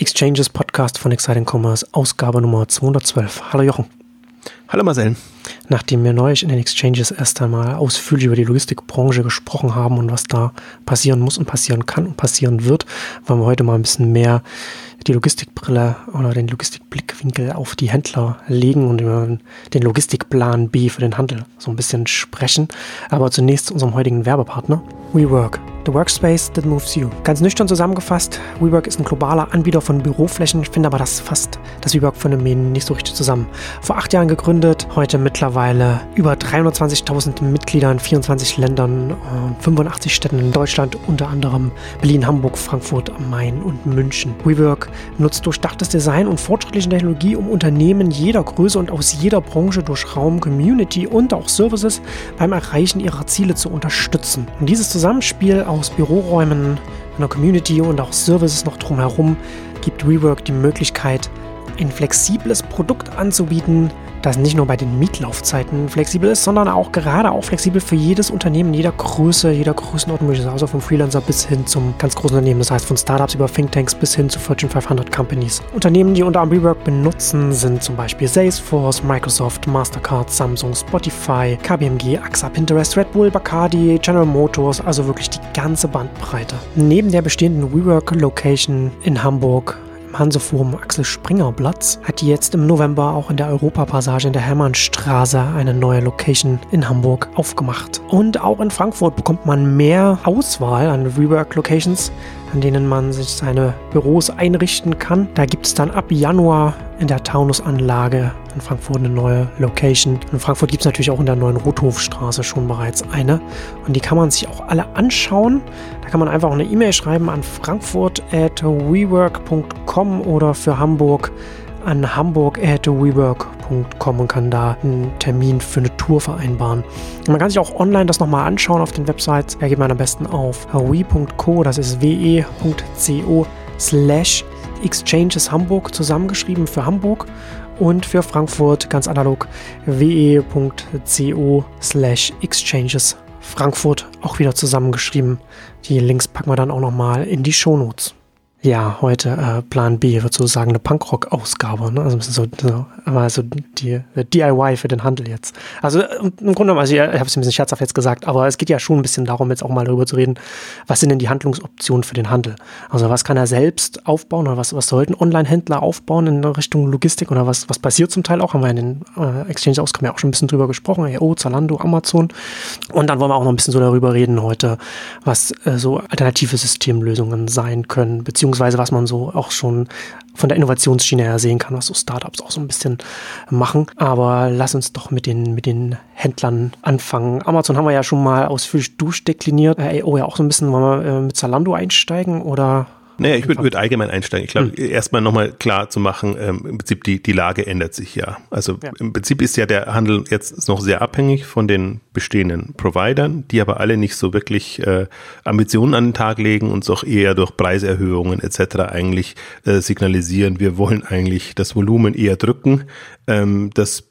Exchanges Podcast von Exciting Commerce, Ausgabe Nummer 212. Hallo Jochen. Hallo Marcel. Nachdem wir neulich in den Exchanges erst einmal ausführlich über die Logistikbranche gesprochen haben und was da passieren muss und passieren kann und passieren wird, wollen wir heute mal ein bisschen mehr die Logistikbrille oder den Logistikblickwinkel auf die Händler legen und über den Logistikplan B für den Handel so ein bisschen sprechen. Aber zunächst zu unserem heutigen Werbepartner WeWork. The Workspace that moves you. Ganz nüchtern zusammengefasst, WeWork ist ein globaler Anbieter von Büroflächen. Ich finde aber das fasst das WeWork-Phänomen nicht so richtig zusammen. Vor acht Jahren gegründet, heute mittlerweile über 320.000 Mitglieder in 24 Ländern, 85 Städten in Deutschland, unter anderem Berlin, Hamburg, Frankfurt Main und München. WeWork nutzt durchdachtes Design und fortschrittliche Technologie, um Unternehmen jeder Größe und aus jeder Branche durch Raum, Community und auch Services beim Erreichen ihrer Ziele zu unterstützen. Und dieses Zusammenspiel aus Büroräumen, einer Community und auch Services noch drumherum gibt WeWork die Möglichkeit, ein flexibles Produkt anzubieten, das nicht nur bei den Mietlaufzeiten flexibel ist, sondern auch gerade auch flexibel für jedes Unternehmen, jeder Größe, jeder Größenordnung, also vom Freelancer bis hin zum ganz großen Unternehmen, das heißt von Startups über Thinktanks bis hin zu Fortune 500 Companies. Unternehmen, die unter Rework benutzen, sind zum Beispiel Salesforce, Microsoft, Mastercard, Samsung, Spotify, KBMG, AXA, Pinterest, Red Bull, Bacardi, General Motors, also wirklich die ganze Bandbreite. Neben der bestehenden WeWork-Location in Hamburg Hanseforum Axel Springer Platz hat jetzt im November auch in der Europapassage in der Hermannstraße eine neue Location in Hamburg aufgemacht. Und auch in Frankfurt bekommt man mehr Auswahl an Rework Locations, an denen man sich seine Büros einrichten kann. Da gibt es dann ab Januar in der Taunusanlage in Frankfurt eine neue Location. In Frankfurt gibt es natürlich auch in der neuen Rothofstraße schon bereits eine. Und die kann man sich auch alle anschauen. Da kann man einfach eine E-Mail schreiben an frankfurt at wework.com oder für Hamburg an hamburg at wework.com und kann da einen Termin für eine Tour vereinbaren. Man kann sich auch online das nochmal anschauen auf den Websites. Da geht man am besten auf we.co, das ist we.co slash Exchanges Hamburg zusammengeschrieben für Hamburg und für Frankfurt ganz analog we.co slash exchanges Frankfurt auch wieder zusammengeschrieben. Die Links packen wir dann auch nochmal in die Shownotes. Ja, heute äh, Plan B wird sozusagen eine Punkrock-Ausgabe, ne? Also so, so aber so die, die DIY für den Handel jetzt. Also äh, im Grunde genommen, also ich, ich habe es ein bisschen scherzhaft jetzt gesagt, aber es geht ja schon ein bisschen darum, jetzt auch mal darüber zu reden, was sind denn die Handlungsoptionen für den Handel? Also was kann er selbst aufbauen oder was, was sollten Online-Händler aufbauen in Richtung Logistik oder was, was passiert zum Teil auch? Haben wir in den äh, Exchange-Ausgaben ja auch schon ein bisschen drüber gesprochen, EO, Zalando, Amazon. Und dann wollen wir auch noch ein bisschen so darüber reden heute, was äh, so alternative Systemlösungen sein können, beziehungsweise beziehungsweise was man so auch schon von der Innovationsschiene her sehen kann, was so Startups auch so ein bisschen machen. Aber lass uns doch mit den, mit den Händlern anfangen. Amazon haben wir ja schon mal ausführlich durchdekliniert. Äh, oh ja, auch so ein bisschen, wollen wir äh, mit Zalando einsteigen oder naja, ich würde würd allgemein einsteigen. Ich glaube, hm. erstmal nochmal klar zu machen, ähm, im Prinzip die, die Lage ändert sich ja. Also ja. im Prinzip ist ja der Handel jetzt noch sehr abhängig von den bestehenden Providern, die aber alle nicht so wirklich äh, Ambitionen an den Tag legen und auch eher durch Preiserhöhungen etc. eigentlich äh, signalisieren, wir wollen eigentlich das Volumen eher drücken. Ähm, das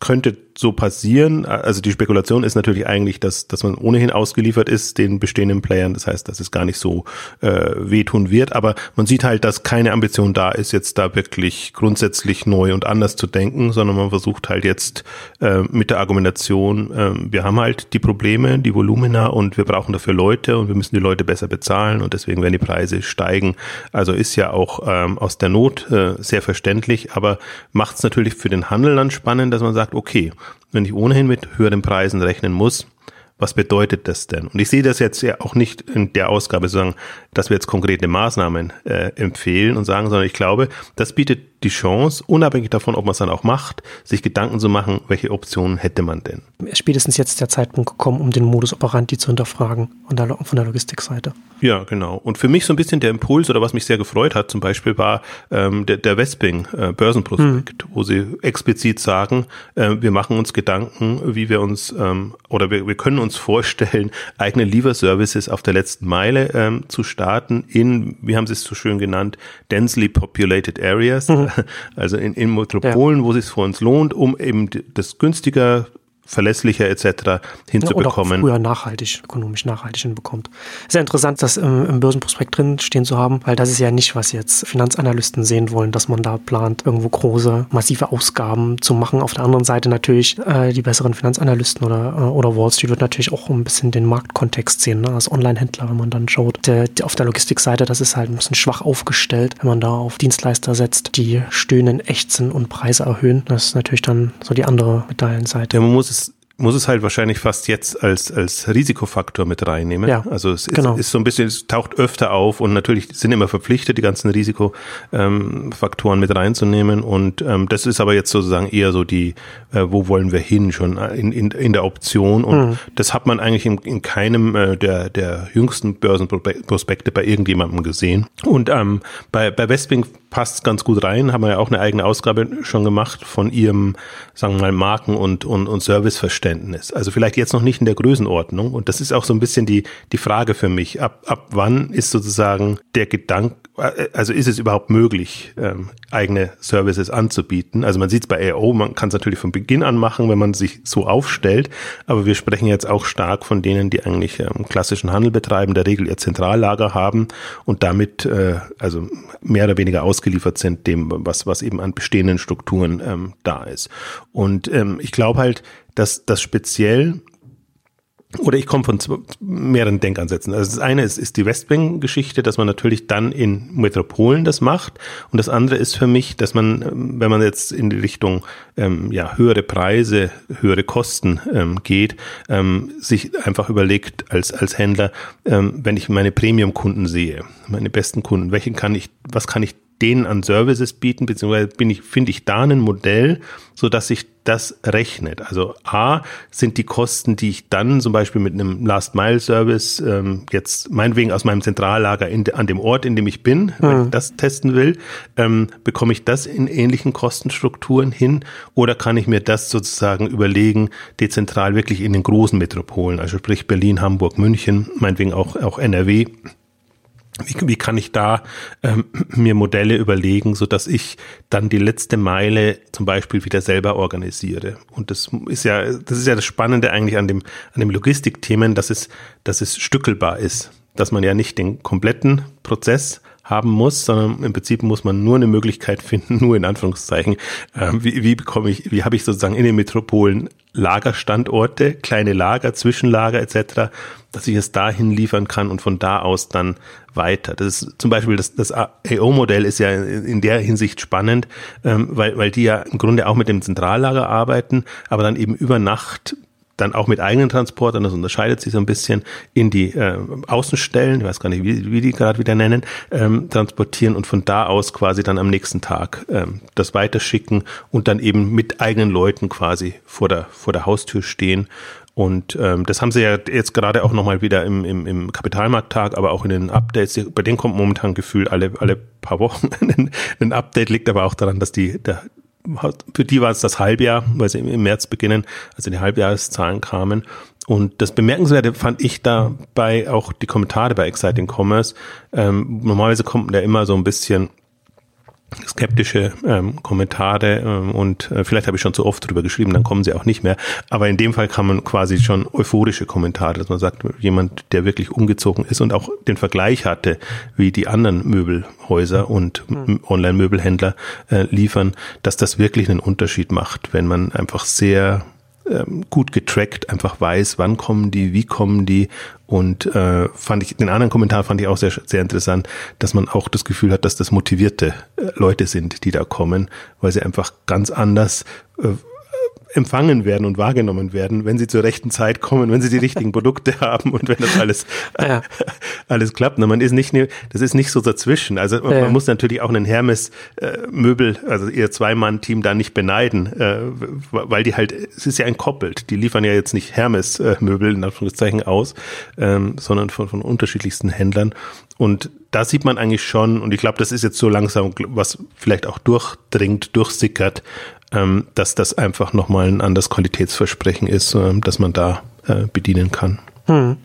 könnte so passieren. Also die Spekulation ist natürlich eigentlich, dass, dass man ohnehin ausgeliefert ist den bestehenden Playern. Das heißt, dass es gar nicht so äh, wehtun wird. Aber man sieht halt, dass keine Ambition da ist, jetzt da wirklich grundsätzlich neu und anders zu denken, sondern man versucht halt jetzt äh, mit der Argumentation, äh, wir haben halt die Probleme, die Volumina und wir brauchen dafür Leute und wir müssen die Leute besser bezahlen und deswegen werden die Preise steigen. Also ist ja auch ähm, aus der Not äh, sehr verständlich, aber macht es natürlich für den Handel dann spannend, dass man sagt, okay, wenn ich ohnehin mit höheren Preisen rechnen muss, was bedeutet das denn? Und ich sehe das jetzt ja auch nicht in der Ausgabe sagen, dass wir jetzt konkrete Maßnahmen äh, empfehlen und sagen, sondern ich glaube, das bietet die Chance, unabhängig davon, ob man es dann auch macht, sich Gedanken zu machen, welche Optionen hätte man denn. Spätestens jetzt der Zeitpunkt gekommen, um den Modus operandi zu hinterfragen von der, von der Logistikseite. Ja, genau. Und für mich so ein bisschen der Impuls oder was mich sehr gefreut hat, zum Beispiel war ähm, der, der Westping äh, Börsenprospekt, hm. wo sie explizit sagen, äh, wir machen uns Gedanken, wie wir uns ähm, oder wir, wir können uns vorstellen, eigene Lieferservices auf der letzten Meile ähm, zu starten in, wie haben sie es so schön genannt, densely populated areas. Mhm. also in, in Metropolen, ja. wo es sich für uns lohnt, um eben das günstiger verlässlicher etc. hinzubekommen. Oder früher nachhaltig, ökonomisch nachhaltig hinbekommt. Sehr interessant, das im, im Börsenprospekt drin stehen zu haben, weil das ist ja nicht, was jetzt Finanzanalysten sehen wollen, dass man da plant, irgendwo große, massive Ausgaben zu machen. Auf der anderen Seite natürlich äh, die besseren Finanzanalysten oder, äh, oder Wall Street wird natürlich auch ein bisschen den Marktkontext sehen, ne? als Online-Händler, wenn man dann schaut. Der, der, auf der Logistikseite, das ist halt ein bisschen schwach aufgestellt, wenn man da auf Dienstleister setzt, die stöhnen, ächzen und Preise erhöhen. Das ist natürlich dann so die andere Medaillenseite. Ja, man muss es muss es halt wahrscheinlich fast jetzt als, als Risikofaktor mit reinnehmen. Ja, also es genau. ist, ist, so ein bisschen, es taucht öfter auf und natürlich sind immer verpflichtet, die ganzen Risikofaktoren mit reinzunehmen. Und ähm, das ist aber jetzt sozusagen eher so die, äh, wo wollen wir hin schon in, in, in der Option. Und mhm. das hat man eigentlich in, in keinem äh, der, der jüngsten Börsenprospekte bei irgendjemandem gesehen. Und ähm, bei, bei Westwing passt ganz gut rein, haben wir ja auch eine eigene Ausgabe schon gemacht von ihrem, sagen wir mal, Marken- und, und, und Serviceverständnis. Also vielleicht jetzt noch nicht in der Größenordnung. Und das ist auch so ein bisschen die, die Frage für mich. Ab, ab wann ist sozusagen der Gedanke, also ist es überhaupt möglich, ähm, eigene Services anzubieten? Also man sieht es bei AO, man kann es natürlich von Beginn an machen, wenn man sich so aufstellt, aber wir sprechen jetzt auch stark von denen, die eigentlich ähm, klassischen Handel betreiben, der Regel ihr Zentrallager haben und damit äh, also mehr oder weniger ausgeliefert sind dem, was, was eben an bestehenden Strukturen ähm, da ist. Und ähm, ich glaube halt, dass das speziell oder ich komme von mehreren Denkansätzen. Also das eine ist, ist die Westwing-Geschichte, dass man natürlich dann in Metropolen das macht. Und das andere ist für mich, dass man, ähm, wenn man jetzt in die Richtung ähm, ja, höhere Preise, höhere Kosten ähm, geht, ähm, sich einfach überlegt als, als Händler, ähm, wenn ich meine Premium-Kunden sehe, meine besten Kunden, welchen kann ich, was kann ich denen an Services bieten, beziehungsweise bin ich, finde ich da ein Modell, so dass sich das rechnet. Also A sind die Kosten, die ich dann zum Beispiel mit einem Last-Mile-Service ähm, jetzt meinetwegen aus meinem Zentrallager in, an dem Ort, in dem ich bin, mhm. wenn ich das testen will, ähm, bekomme ich das in ähnlichen Kostenstrukturen hin oder kann ich mir das sozusagen überlegen, dezentral wirklich in den großen Metropolen, also sprich Berlin, Hamburg, München, meinetwegen auch, auch NRW, wie, wie kann ich da ähm, mir Modelle überlegen, so dass ich dann die letzte Meile zum Beispiel wieder selber organisiere? Und das ist ja, das ist ja das Spannende eigentlich an dem, an dem Logistikthemen, dass es, dass es stückelbar ist, dass man ja nicht den kompletten Prozess haben muss, sondern im Prinzip muss man nur eine Möglichkeit finden, nur in Anführungszeichen, äh, wie, wie bekomme ich, wie habe ich sozusagen in den Metropolen Lagerstandorte, kleine Lager, Zwischenlager etc., dass ich es dahin liefern kann und von da aus dann weiter. Das ist zum Beispiel das, das AO-Modell ist ja in der Hinsicht spannend, ähm, weil, weil die ja im Grunde auch mit dem Zentrallager arbeiten, aber dann eben über Nacht dann auch mit eigenen Transportern, das unterscheidet sich so ein bisschen, in die äh, Außenstellen, ich weiß gar nicht, wie, wie die gerade wieder nennen, ähm, transportieren und von da aus quasi dann am nächsten Tag ähm, das weiterschicken und dann eben mit eigenen Leuten quasi vor der, vor der Haustür stehen. Und ähm, das haben sie ja jetzt gerade auch nochmal wieder im, im, im Kapitalmarkttag, aber auch in den Updates. Bei denen kommt momentan gefühlt alle, alle paar Wochen ein Update, liegt aber auch daran, dass die, der, für die war es das Halbjahr, weil sie im März beginnen, also die Halbjahreszahlen kamen. Und das Bemerkenswerte fand ich dabei auch die Kommentare bei Exciting Commerce. Ähm, normalerweise kommt da immer so ein bisschen skeptische ähm, Kommentare ähm, und äh, vielleicht habe ich schon zu oft drüber geschrieben, dann kommen sie auch nicht mehr. Aber in dem Fall kann man quasi schon euphorische Kommentare, dass man sagt, jemand, der wirklich umgezogen ist und auch den Vergleich hatte, wie die anderen Möbelhäuser und mhm. Online-Möbelhändler äh, liefern, dass das wirklich einen Unterschied macht, wenn man einfach sehr ähm, gut getrackt, einfach weiß, wann kommen die, wie kommen die. Und äh, fand ich den anderen Kommentar fand ich auch sehr sehr interessant, dass man auch das Gefühl hat, dass das motivierte äh, Leute sind, die da kommen, weil sie einfach ganz anders äh, empfangen werden und wahrgenommen werden, wenn sie zur rechten Zeit kommen, wenn sie die richtigen Produkte haben und wenn das alles, ja. alles klappt. man ist nicht, das ist nicht so dazwischen. Also man, ja. muss natürlich auch einen Hermes äh, Möbel, also ihr Zwei-Mann-Team da nicht beneiden, äh, weil die halt, es ist ja entkoppelt. Die liefern ja jetzt nicht Hermes äh, Möbel in Anführungszeichen aus, ähm, sondern von, von unterschiedlichsten Händlern. Und da sieht man eigentlich schon, und ich glaube, das ist jetzt so langsam, was vielleicht auch durchdringt, durchsickert, ähm, dass das einfach nochmal ein anderes Qualitätsversprechen ist, äh, dass man da äh, bedienen kann. Hm.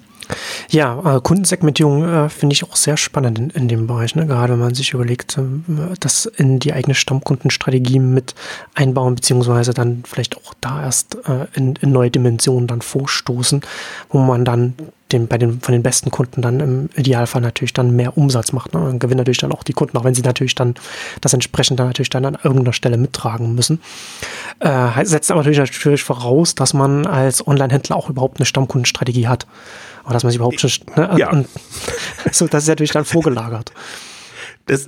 Ja, äh, Kundensegmentierung äh, finde ich auch sehr spannend in, in dem Bereich, ne? gerade wenn man sich überlegt, äh, das in die eigene Stammkundenstrategie mit einbauen, beziehungsweise dann vielleicht auch da erst äh, in, in neue Dimensionen dann vorstoßen, wo man dann den, bei den, von den besten Kunden dann im Idealfall natürlich dann mehr Umsatz macht. Ne? Und gewinnt natürlich dann auch die Kunden, auch wenn sie natürlich dann das entsprechend dann natürlich dann an irgendeiner Stelle mittragen müssen. Äh, setzt aber natürlich, natürlich voraus, dass man als Online-Händler auch überhaupt eine Stammkundenstrategie hat. Aber dass man sich überhaupt schon, ne? Ja. Und, so, das ist natürlich dann vorgelagert. Das,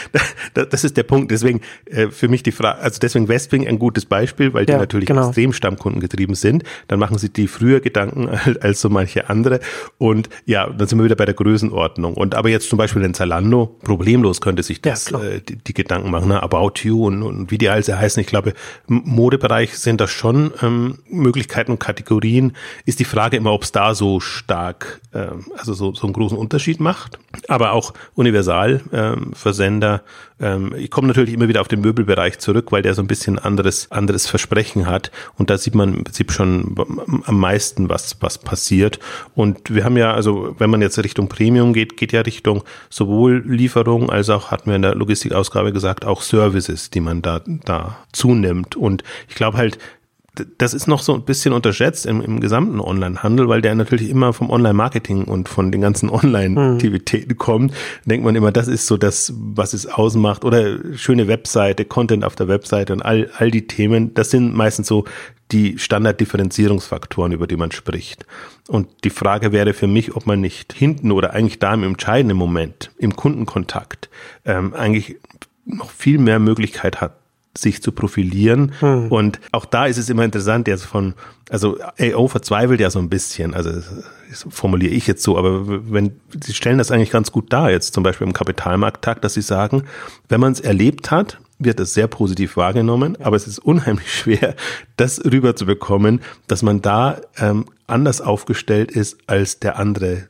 das ist der Punkt. Deswegen äh, für mich die Frage, also deswegen Westwing ein gutes Beispiel, weil die Ja, natürlich genau. extrem stammkundengetrieben sind. Dann machen sie die früher Gedanken als so manche andere. Und ja, dann sind wir wieder bei der Größenordnung. Und aber jetzt zum Beispiel in Zalando, problemlos könnte sich Ja, das klar. äh, die, die Gedanken machen, ne? About You und, und wie die alle heißen. Ich glaube, im Modebereich sind das schon ähm, Möglichkeiten und Kategorien. Ist die Frage immer, ob es da so stark, ähm, also so, so einen großen Unterschied macht. Aber auch universal ähm, Versender. Ähm, ich komme natürlich immer wieder auf den Möbelbereich zurück, weil der so ein bisschen anderes, anderes Versprechen hat. Und da sieht man im Prinzip schon am meisten, was, was passiert. Und wir haben ja, also wenn man jetzt Richtung Premium geht, geht ja Richtung sowohl Lieferung als auch, hatten wir in der Logistikausgabe gesagt, auch Services, die man da, da zunimmt. Und ich glaube halt, das ist noch so ein bisschen unterschätzt im, im gesamten Online-Handel, weil der natürlich immer vom Online-Marketing und von den ganzen Online-Aktivitäten kommt. Denkt man immer, das ist so das, was es ausmacht. Oder schöne Webseite, Content auf der Webseite und all, all die Themen. Das sind meistens so die Standarddifferenzierungsfaktoren, über die man spricht. Und die Frage wäre für mich, ob man nicht hinten oder eigentlich da im entscheidenden Moment, im Kundenkontakt, ähm, eigentlich noch viel mehr Möglichkeit hat, sich zu profilieren. Und auch da ist es immer interessant, jetzt von, also AO verzweifelt ja so ein bisschen, also das formuliere ich jetzt so, aber wenn, sie stellen das eigentlich ganz gut dar, jetzt zum Beispiel im Kapitalmarkttag, dass sie sagen, wenn man es erlebt hat, wird es sehr positiv wahrgenommen, aber es ist unheimlich schwer, das rüberzubekommen, dass man da ähm, anders aufgestellt ist als der andere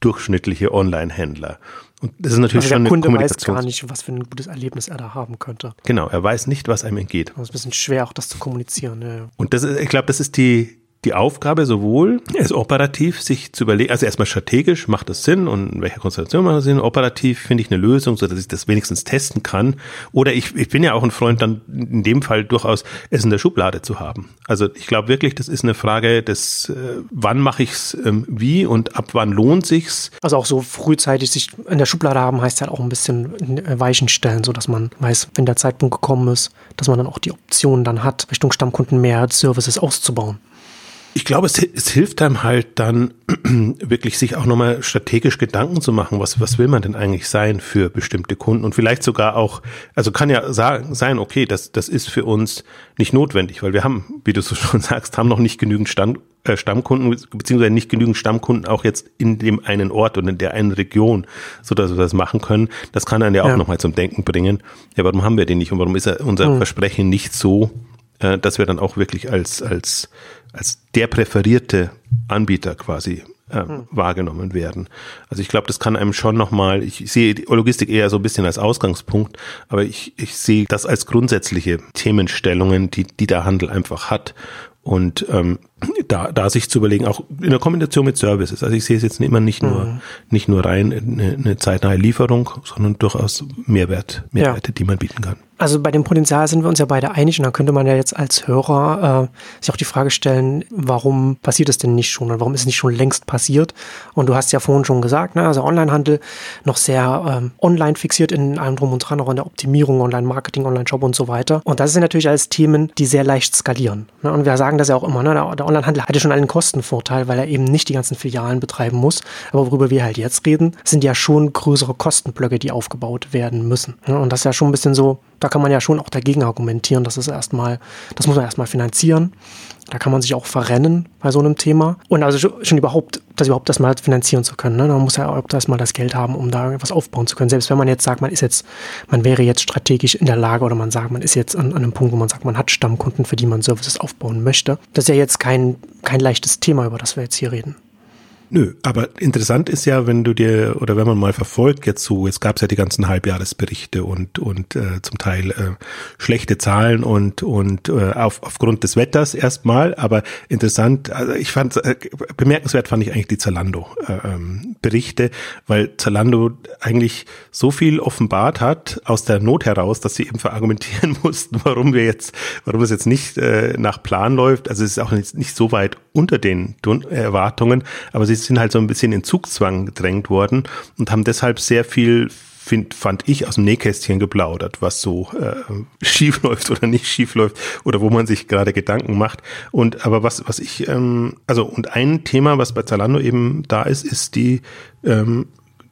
durchschnittliche Online-Händler. Und das ist natürlich Also schon der Kunde weiß gar nicht, was für ein gutes Erlebnis er da haben könnte. Genau, er weiß nicht, was einem entgeht. Das ist ein bisschen schwer, auch das zu kommunizieren. Ja. Und das ist, ich glaube, das ist die, die Aufgabe sowohl, es operativ sich zu überlegen, also erstmal strategisch, macht das Sinn und in welcher Konstellation macht das Sinn, operativ finde ich eine Lösung, so dass ich das wenigstens testen kann. Oder ich, ich bin ja auch ein Freund dann in dem Fall durchaus, es in der Schublade zu haben. Also ich glaube wirklich, das ist eine Frage des, äh, wann mache ich's ähm, wie und ab wann lohnt sich's. Also auch so frühzeitig sich in der Schublade haben, heißt halt auch ein bisschen äh, Weichen stellen, so dass man weiß, wenn der Zeitpunkt gekommen ist, dass man dann auch die Option dann hat, Richtung Stammkunden mehr Services auszubauen. Ich glaube, es, es hilft einem halt dann wirklich sich auch nochmal strategisch Gedanken zu machen, was, was will man denn eigentlich sein für bestimmte Kunden und vielleicht sogar auch, also kann ja sagen, sein, okay, das, das ist für uns nicht notwendig, weil wir haben, wie du so schon sagst, haben noch nicht genügend Stand, äh, Stammkunden, beziehungsweise nicht genügend Stammkunden auch jetzt in dem einen Ort und in der einen Region, so dass wir das machen können. Das kann einen ja auch Ja. nochmal zum Denken bringen. Ja, warum haben wir den nicht und warum ist er, unser Versprechen nicht so, äh, dass wir dann auch wirklich als, als, als der präferierte Anbieter quasi äh, wahrgenommen werden. Also ich glaube, das kann einem schon nochmal, ich sehe die Logistik eher so ein bisschen als Ausgangspunkt, aber ich, ich sehe das als grundsätzliche Themenstellungen, die, die der Handel einfach hat. Und ähm, da, da sich zu überlegen, auch in der Kombination mit Services. Also ich sehe es jetzt immer nicht nur, nicht nur rein eine, eine zeitnahe Lieferung, sondern durchaus Mehrwert, Mehrwerte, die man bieten kann. Also bei dem Potenzial sind wir uns ja beide einig und da könnte man ja jetzt als Hörer äh, sich auch die Frage stellen, warum passiert es denn nicht schon und warum ist es nicht schon längst passiert? Und du hast ja vorhin schon gesagt, ne, also Onlinehandel noch sehr ähm, online fixiert in allem drum und dran, auch in der Optimierung, Online-Marketing, Online-Shop und so weiter. Und das sind natürlich alles Themen, die sehr leicht skalieren. Ne? Und wir sagen das ja auch immer, ne? der, der Onlinehandel hat ja schon einen Kostenvorteil, weil er eben nicht die ganzen Filialen betreiben muss. Aber worüber wir halt jetzt reden, sind ja schon größere Kostenblöcke, die aufgebaut werden müssen. Und das ist ja schon ein bisschen so, da kann man ja schon auch dagegen argumentieren, dass es erstmal, das muss man erstmal finanzieren. Da kann man sich auch verrennen bei so einem Thema. Und also schon- überhaupt, das überhaupt erstmal finanzieren zu können. Ne? Man muss ja auch erstmal das Geld haben, um da was aufbauen zu können. Selbst wenn man jetzt sagt, man ist jetzt, man wäre jetzt strategisch in der Lage oder man sagt, man ist jetzt an, an einem Punkt, wo man sagt, man hat Stammkunden, für die man Services aufbauen möchte. Das ist ja jetzt kein, kein leichtes Thema, über das wir jetzt hier reden. Nö, aber interessant ist ja, wenn du dir oder wenn man mal verfolgt jetzt so, es gab ja die ganzen Halbjahresberichte und und äh, zum Teil äh, schlechte Zahlen und und äh, auf, aufgrund des Wetters erstmal, aber interessant, also ich fand äh, bemerkenswert fand ich eigentlich die Zalando äh, ähm, Berichte, weil Zalando eigentlich so viel offenbart hat aus der Not heraus, dass sie eben verargumentieren mussten, warum wir jetzt, warum es jetzt nicht äh, nach Plan läuft. Also es ist auch nicht, nicht so weit unter den Erwartungen, aber sie sind halt so ein bisschen in Zugzwang gedrängt worden und haben deshalb sehr viel find, fand ich aus dem Nähkästchen geplaudert, was so äh, schief läuft oder nicht schief läuft oder wo man sich gerade Gedanken macht. Und aber was was ich ähm, also und ein Thema, was bei Zalando eben da ist, ist die ähm,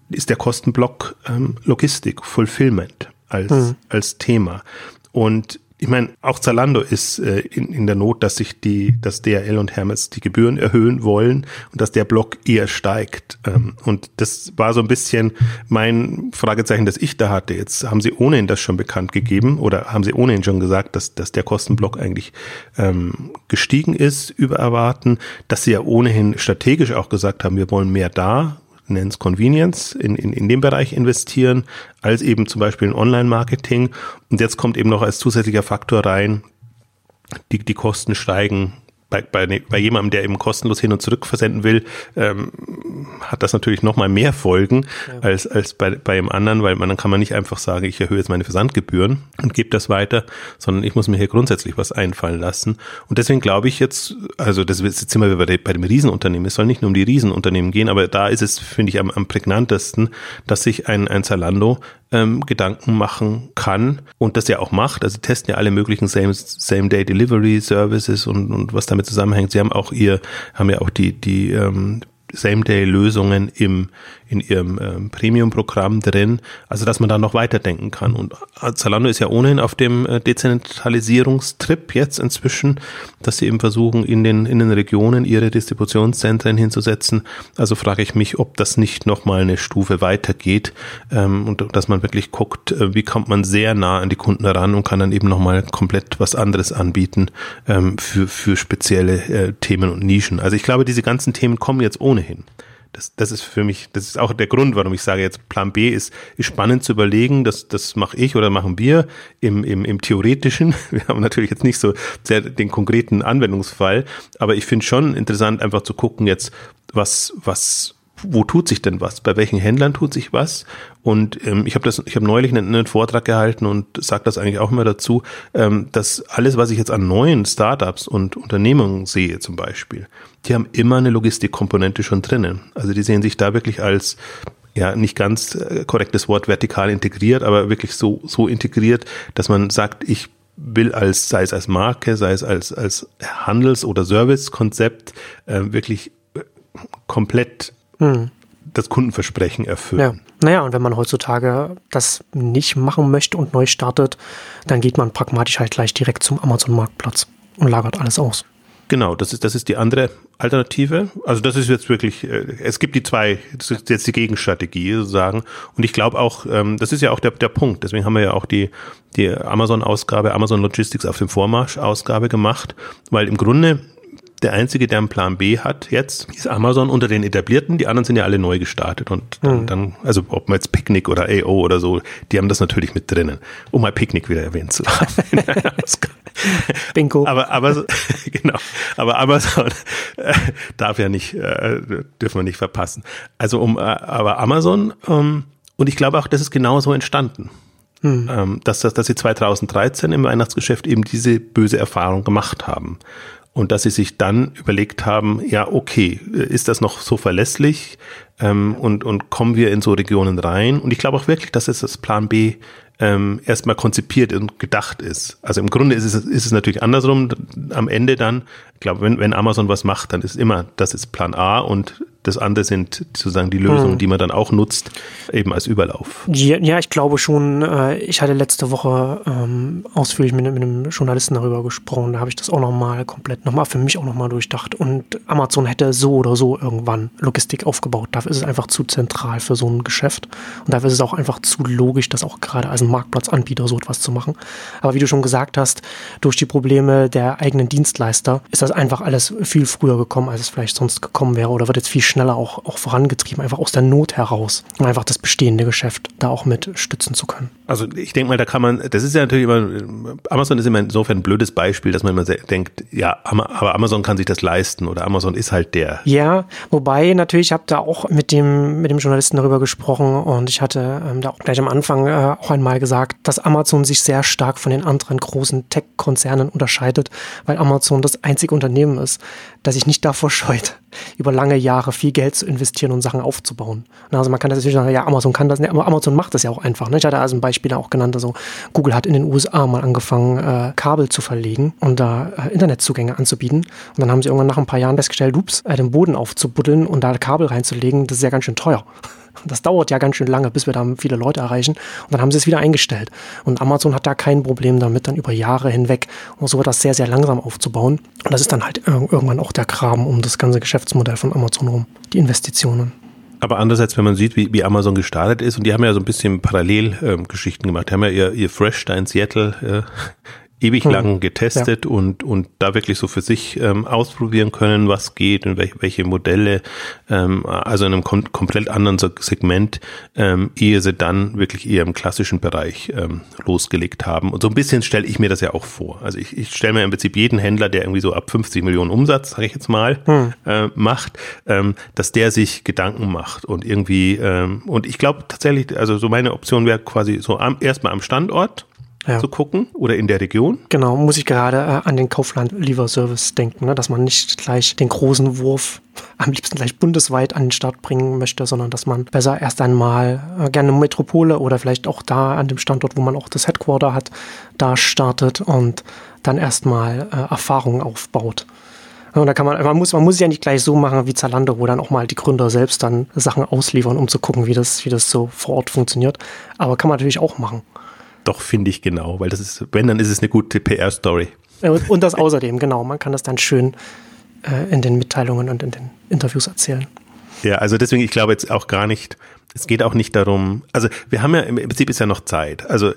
ist der Kostenblock ähm, Logistik, Fulfillment als mhm. als Thema. Und ich meine, auch Zalando ist äh, in, in der Not, dass sich die, dass DRL und Hermes die Gebühren erhöhen wollen und dass der Block eher steigt. Ähm, und das war so ein bisschen mein Fragezeichen, das ich da hatte. Jetzt haben sie ohnehin das schon bekannt gegeben oder haben sie ohnehin schon gesagt, dass, dass der Kostenblock eigentlich ähm, gestiegen ist über Erwarten, dass sie ja ohnehin strategisch auch gesagt haben, wir wollen mehr da nennen es Convenience, in, in, in dem Bereich investieren, als eben zum Beispiel in Online-Marketing. Und jetzt kommt eben noch als zusätzlicher Faktor rein, die, die Kosten steigen bei, bei, ne, bei jemandem, der eben kostenlos hin und zurück versenden will, ähm, hat das natürlich noch mal mehr Folgen ja. als, als bei, bei dem anderen, weil man dann kann man nicht einfach sagen, ich erhöhe jetzt meine Versandgebühren und gebe das weiter, sondern ich muss mir hier grundsätzlich was einfallen lassen. Und deswegen glaube ich jetzt, also das ist jetzt immer bei, bei dem Riesenunternehmen, es soll nicht nur um die Riesenunternehmen gehen, aber da ist es, finde ich, am, am prägnantesten, dass sich ein, ein Zalando ähm, Gedanken machen kann und das ja auch macht. Also testen ja alle möglichen Same-Day-Delivery-Services und, und was damit zusammenhängt. Sie haben auch ihr, haben ja auch die, die ähm, Same-Day-Lösungen im in ihrem ähm, Premium-Programm drin, also dass man da noch weiterdenken kann. Und Zalando ist ja ohnehin auf dem äh, Dezentralisierungstrip jetzt inzwischen, dass sie eben versuchen, in den, in den Regionen ihre Distributionszentren hinzusetzen. Also frage ich mich, ob das nicht nochmal eine Stufe weitergeht ähm, und dass man wirklich guckt, äh, wie kommt man sehr nah an die Kunden heran und kann dann eben nochmal komplett was anderes anbieten ähm, für, für spezielle äh, Themen und Nischen. Also ich glaube, diese ganzen Themen kommen jetzt ohnehin. Das, das ist für mich, das ist auch der Grund, warum ich sage jetzt, Plan B ist, ist spannend zu überlegen, das, das mache ich oder machen wir im, im, im Theoretischen. Wir haben natürlich jetzt nicht so sehr den konkreten Anwendungsfall, aber ich finde schon interessant, einfach zu gucken jetzt, was, was, wo tut sich denn was? Bei welchen Händlern tut sich was? Und ähm, ich habe das, ich habe neulich einen, einen, Vortrag gehalten und sage das eigentlich auch immer dazu, ähm, dass alles, was ich jetzt an neuen Startups und Unternehmungen sehe, zum Beispiel, die haben immer eine Logistikkomponente schon drinnen. Also die sehen sich da wirklich als ja nicht ganz äh, korrektes Wort vertikal integriert, aber wirklich so so integriert, dass man sagt, ich will als sei es als Marke, sei es als als Handels- oder Servicekonzept äh, wirklich äh, komplett hm. das Kundenversprechen erfüllen. Ja. Naja, und wenn man heutzutage das nicht machen möchte und neu startet, dann geht man pragmatisch halt gleich direkt zum Amazon-Marktplatz und lagert alles aus. Genau, das ist, das ist die andere Alternative. Also das ist jetzt wirklich, äh, es gibt die zwei, das ist jetzt die Gegenstrategie sozusagen. Und ich glaube auch, ähm, das ist ja auch der, der Punkt. Deswegen haben wir ja auch die, die Amazon-Ausgabe, Amazon Logistics auf dem Vormarsch-Ausgabe gemacht, weil im Grunde der einzige, der einen Plan B hat jetzt, ist Amazon unter den etablierten. Die anderen sind ja alle neu gestartet und dann, mhm. dann also ob man jetzt Picnic oder AO oder so, die haben das natürlich mit drinnen, um mal Picnic wieder erwähnt zu haben. Bingo. Aber, aber, genau. Aber Amazon äh, darf ja nicht, äh, dürfen wir nicht verpassen. Also um, äh, aber Amazon, ähm, und ich glaube auch, das ist genau so entstanden. Hm. Ähm, dass, dass, dass sie 2013 im Weihnachtsgeschäft eben diese böse Erfahrung gemacht haben. Und dass sie sich dann überlegt haben, ja, okay, ist das noch so verlässlich ähm, und, und kommen wir in so Regionen rein? Und ich glaube auch wirklich, dass es das Plan B ähm, erstmal konzipiert und gedacht ist. Also im Grunde ist es, ist es natürlich andersrum. Am Ende dann, ich glaube, wenn, wenn Amazon was macht, dann ist immer, das ist Plan A und das andere sind sozusagen die Lösungen, hm. die man dann auch nutzt, eben als Überlauf. Ja, ja ich glaube schon. Äh, ich hatte letzte Woche ähm, ausführlich mit, mit, einem Journalisten darüber gesprochen. Da habe ich das auch nochmal komplett, nochmal für mich auch nochmal durchdacht. Und Amazon hätte so oder so irgendwann Logistik aufgebaut. Dafür ist es einfach zu zentral für so ein Geschäft. Und dafür ist es auch einfach zu logisch, das auch gerade als Marktplatzanbieter so etwas zu machen. Aber wie du schon gesagt hast, durch die Probleme der eigenen Dienstleister ist das einfach alles viel früher gekommen, als es vielleicht sonst gekommen wäre oder wird jetzt viel schneller auch, auch vorangetrieben, einfach aus der Not heraus, um einfach das bestehende Geschäft da auch mit stützen zu können. Also ich denke mal, da kann man, das ist ja natürlich immer, Amazon ist immer insofern ein blödes Beispiel, dass man immer denkt, ja, aber Amazon kann sich das leisten oder Amazon ist halt der. Ja, wobei natürlich, ich habe da auch mit dem, mit dem Journalisten darüber gesprochen und ich hatte ähm, da auch gleich am Anfang äh, auch einmal gesagt, dass Amazon sich sehr stark von den anderen großen Tech-Konzernen unterscheidet, weil Amazon das einzige Unternehmen ist, das sich nicht davor scheut, über lange Jahre viel Geld zu investieren und Sachen aufzubauen. Also man kann das natürlich sagen, ja, Amazon kann das aber Amazon macht das ja auch einfach. Ne? Ich hatte also ein Beispiel auch genannt, also Google hat in den USA mal angefangen, äh, Kabel zu verlegen und da äh, Internetzugänge anzubieten. Und dann haben sie irgendwann nach ein paar Jahren festgestellt, ups, äh, den Boden aufzubuddeln und da Kabel reinzulegen, das ist ja ganz schön teuer. Das dauert ja ganz schön lange, bis wir da viele Leute erreichen. Und dann haben sie es wieder eingestellt. Und Amazon hat da kein Problem damit, dann über Jahre hinweg und so das sehr, sehr langsam aufzubauen. Und das ist dann halt irgendwann auch der Kram um das ganze Geschäftsmodell von Amazon rum, die Investitionen. Aber andererseits, wenn man sieht, wie, wie Amazon gestartet ist, und die haben ja so ein bisschen Parallelgeschichten ähm, gemacht, die haben ja ihr, ihr Fresh da in Seattle äh, ewig lang hm. getestet ja. und, und da wirklich so für sich ähm, ausprobieren können, was geht und welche, welche Modelle, ähm, also in einem kom komplett anderen Segment, ähm, ehe sie dann wirklich eher im klassischen Bereich ähm, losgelegt haben. Und so ein bisschen stelle ich mir das ja auch vor. Also ich, ich stelle mir im Prinzip jeden Händler, der irgendwie so ab 50 Millionen Umsatz, sage ich jetzt mal, hm. äh, macht, ähm, dass der sich Gedanken macht und irgendwie, ähm, und ich glaube tatsächlich, also so meine Option wäre quasi so am, erstmal am Standort ja. zu gucken oder in der Region. Genau, muss ich gerade äh, an den Kaufland-Lieferservice denken, ne? dass man nicht gleich den großen Wurf am liebsten gleich bundesweit an den Start bringen möchte, sondern dass man besser erst einmal äh, gerne Metropole oder vielleicht auch da an dem Standort, wo man auch das Headquarter hat, da startet und dann erstmal äh, Erfahrungen aufbaut. Und da kann man, man muss, man muss es ja nicht gleich so machen wie Zalando, wo dann auch mal die Gründer selbst dann Sachen ausliefern, um zu gucken, wie das, wie das so vor Ort funktioniert. Aber kann man natürlich auch machen. Doch, finde ich genau, weil das ist, wenn, dann ist es eine gute PR-Story. Und das außerdem, genau. Man kann das dann schön äh, in den Mitteilungen und in den Interviews erzählen. Ja, also deswegen, ich glaube jetzt auch gar nicht, es geht auch nicht darum, also wir haben ja, im Prinzip ist ja noch Zeit. Also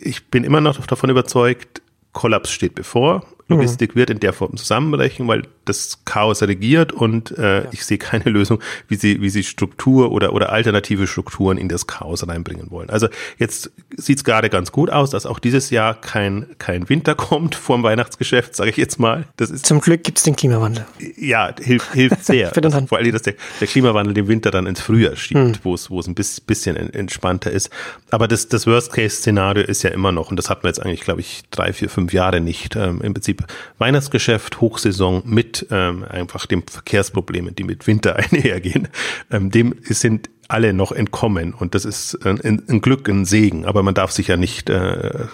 ich bin immer noch davon überzeugt, Kollaps steht bevor. Logistik mhm. wird in der Form zusammenbrechen, weil das Chaos regiert und äh, ja. ich sehe keine Lösung, wie sie, wie sie Struktur oder, oder alternative Strukturen in das Chaos reinbringen wollen. Also jetzt sieht es gerade ganz gut aus, dass auch dieses Jahr kein, kein Winter kommt vor dem Weihnachtsgeschäft, sage ich jetzt mal. Das ist, Zum Glück gibt es den Klimawandel. Ja, hilft, hilft sehr. also, vor allem, dass der, der Klimawandel den Winter dann ins Frühjahr schiebt, mhm. wo es wo es ein bisschen entspannter ist. Aber das, das Worst-Case-Szenario ist ja immer noch, und das hatten wir jetzt eigentlich, glaube ich, drei, vier, fünf Jahre nicht. Ähm, Im Prinzip Weihnachtsgeschäft, Hochsaison mit ähm, einfach den Verkehrsproblemen, die mit Winter einhergehen, ähm, dem sind alle noch entkommen und das ist ein, ein, Glück, ein Segen, aber man darf sich ja nicht äh,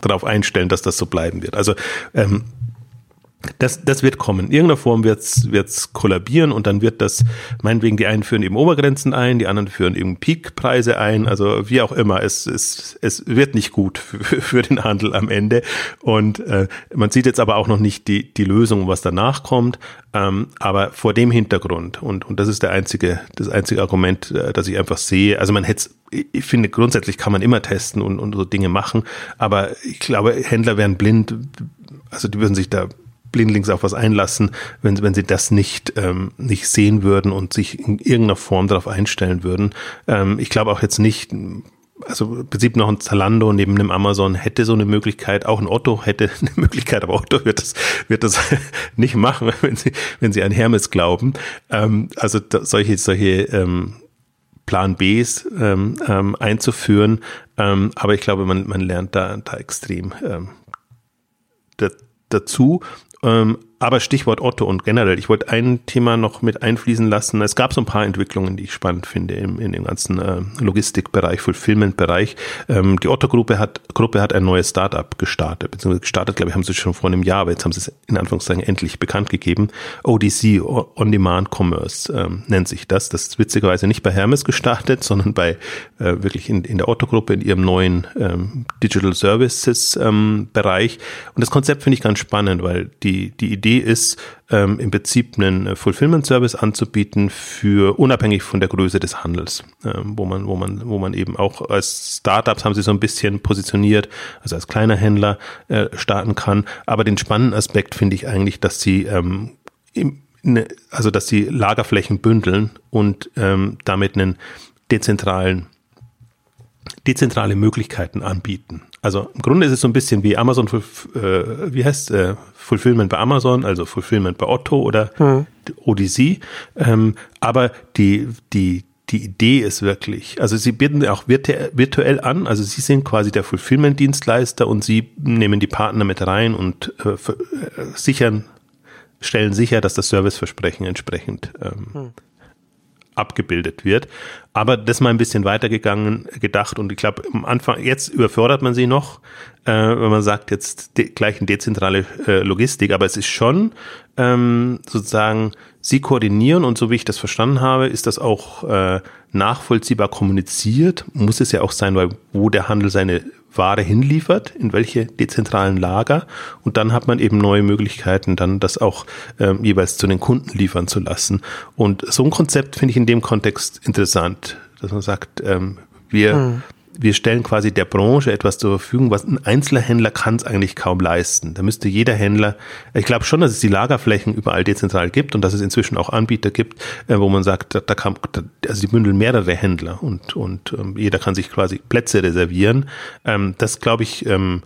darauf einstellen, dass das so bleiben wird. Also ähm, das, das wird kommen. In irgendeiner Form wird's wird's kollabieren und dann wird das, meinetwegen, die einen führen eben Obergrenzen ein, die anderen führen eben Peakpreise ein, also wie auch immer. Es, es, es wird nicht gut für, für den Handel am Ende. Und äh, man sieht jetzt aber auch noch nicht die, die Lösung, was danach kommt. Ähm, aber vor dem Hintergrund, und, und das ist der einzige, das einzige Argument, äh, das ich einfach sehe, also man hätte ich finde, grundsätzlich kann man immer testen und, und so Dinge machen, aber ich glaube, Händler wären blind, also die würden sich da blindlings auf was einlassen, wenn, wenn sie das nicht, ähm, nicht sehen würden und sich in irgendeiner Form darauf einstellen würden. Ähm, ich glaube auch jetzt nicht, also im Prinzip noch ein Zalando neben einem Amazon hätte so eine Möglichkeit, auch ein Otto hätte eine Möglichkeit, aber Otto wird das, wird das nicht machen, wenn sie, wenn sie an Hermes glauben. Ähm, also da, solche, solche ähm, Plan Bs ähm, ähm, einzuführen. Ähm, aber ich glaube, man, man lernt da, da extrem ähm, dazu. Ähm, aber Stichwort Otto und generell, ich wollte ein Thema noch mit einfließen lassen. Es gab so ein paar Entwicklungen, die ich spannend finde im, in dem ganzen äh, Logistikbereich, Fulfillment-Bereich. Ähm, die Otto-Gruppe hat, Gruppe hat ein neues Startup gestartet, beziehungsweise gestartet, glaube ich, haben sie schon vor einem Jahr, aber jetzt haben sie es in Anführungszeichen endlich bekannt gegeben. ODC, On-Demand Commerce, ähm, nennt sich das. Das ist witzigerweise nicht bei Hermes gestartet, sondern bei äh, wirklich in, in der Otto-Gruppe in ihrem neuen ähm, Digital Services-Bereich. Ähm, und das Konzept finde ich ganz spannend, weil die, die Idee Idee ist, ähm, im Prinzip einen äh, Fulfillment-Service anzubieten für unabhängig von der Größe des Handels, ähm, wo man, wo man, wo man eben auch als Startups haben sie so ein bisschen positioniert, also als kleiner Händler äh, starten kann. Aber den spannenden Aspekt finde ich eigentlich, dass sie ähm, im, ne, also dass sie Lagerflächen bündeln und ähm, damit einen dezentralen dezentrale Möglichkeiten anbieten. Also im Grunde ist es so ein bisschen wie Amazon, äh, wie heißt äh, Fulfillment bei Amazon, also Fulfillment bei Otto oder mhm. Odyssey. Ähm, aber die, die, die Idee ist wirklich, also sie bieten auch virtuell an, also sie sind quasi der Fulfillment-Dienstleister und sie nehmen die Partner mit rein und äh, äh, sichern, stellen sicher, dass das Serviceversprechen entsprechend ähm, hm abgebildet wird. Aber das mal ein bisschen weitergegangen, gedacht und ich glaube, am Anfang, jetzt überfordert man sie noch, äh, wenn man sagt, jetzt de, gleich eine dezentrale äh, Logistik, aber es ist schon ähm, sozusagen, sie koordinieren und so wie ich das verstanden habe, ist das auch äh, nachvollziehbar kommuniziert, muss es ja auch sein, weil wo der Handel seine Ware hinliefert, in welche dezentralen Lager. Und dann hat man eben neue Möglichkeiten, dann das auch ähm, jeweils zu den Kunden liefern zu lassen. Und so ein Konzept finde ich in dem Kontext interessant, dass man sagt, ähm, wir hm wir stellen quasi der Branche etwas zur Verfügung, was ein einzelner Händler kann es eigentlich kaum leisten. Da müsste jeder Händler, ich glaube schon, dass es die Lagerflächen überall dezentral gibt und dass es inzwischen auch Anbieter gibt, äh, wo man sagt, da, da kann, also die bündeln mehrere Händler und, und ähm, jeder kann sich quasi Plätze reservieren. Ähm, das glaube ich, ähm,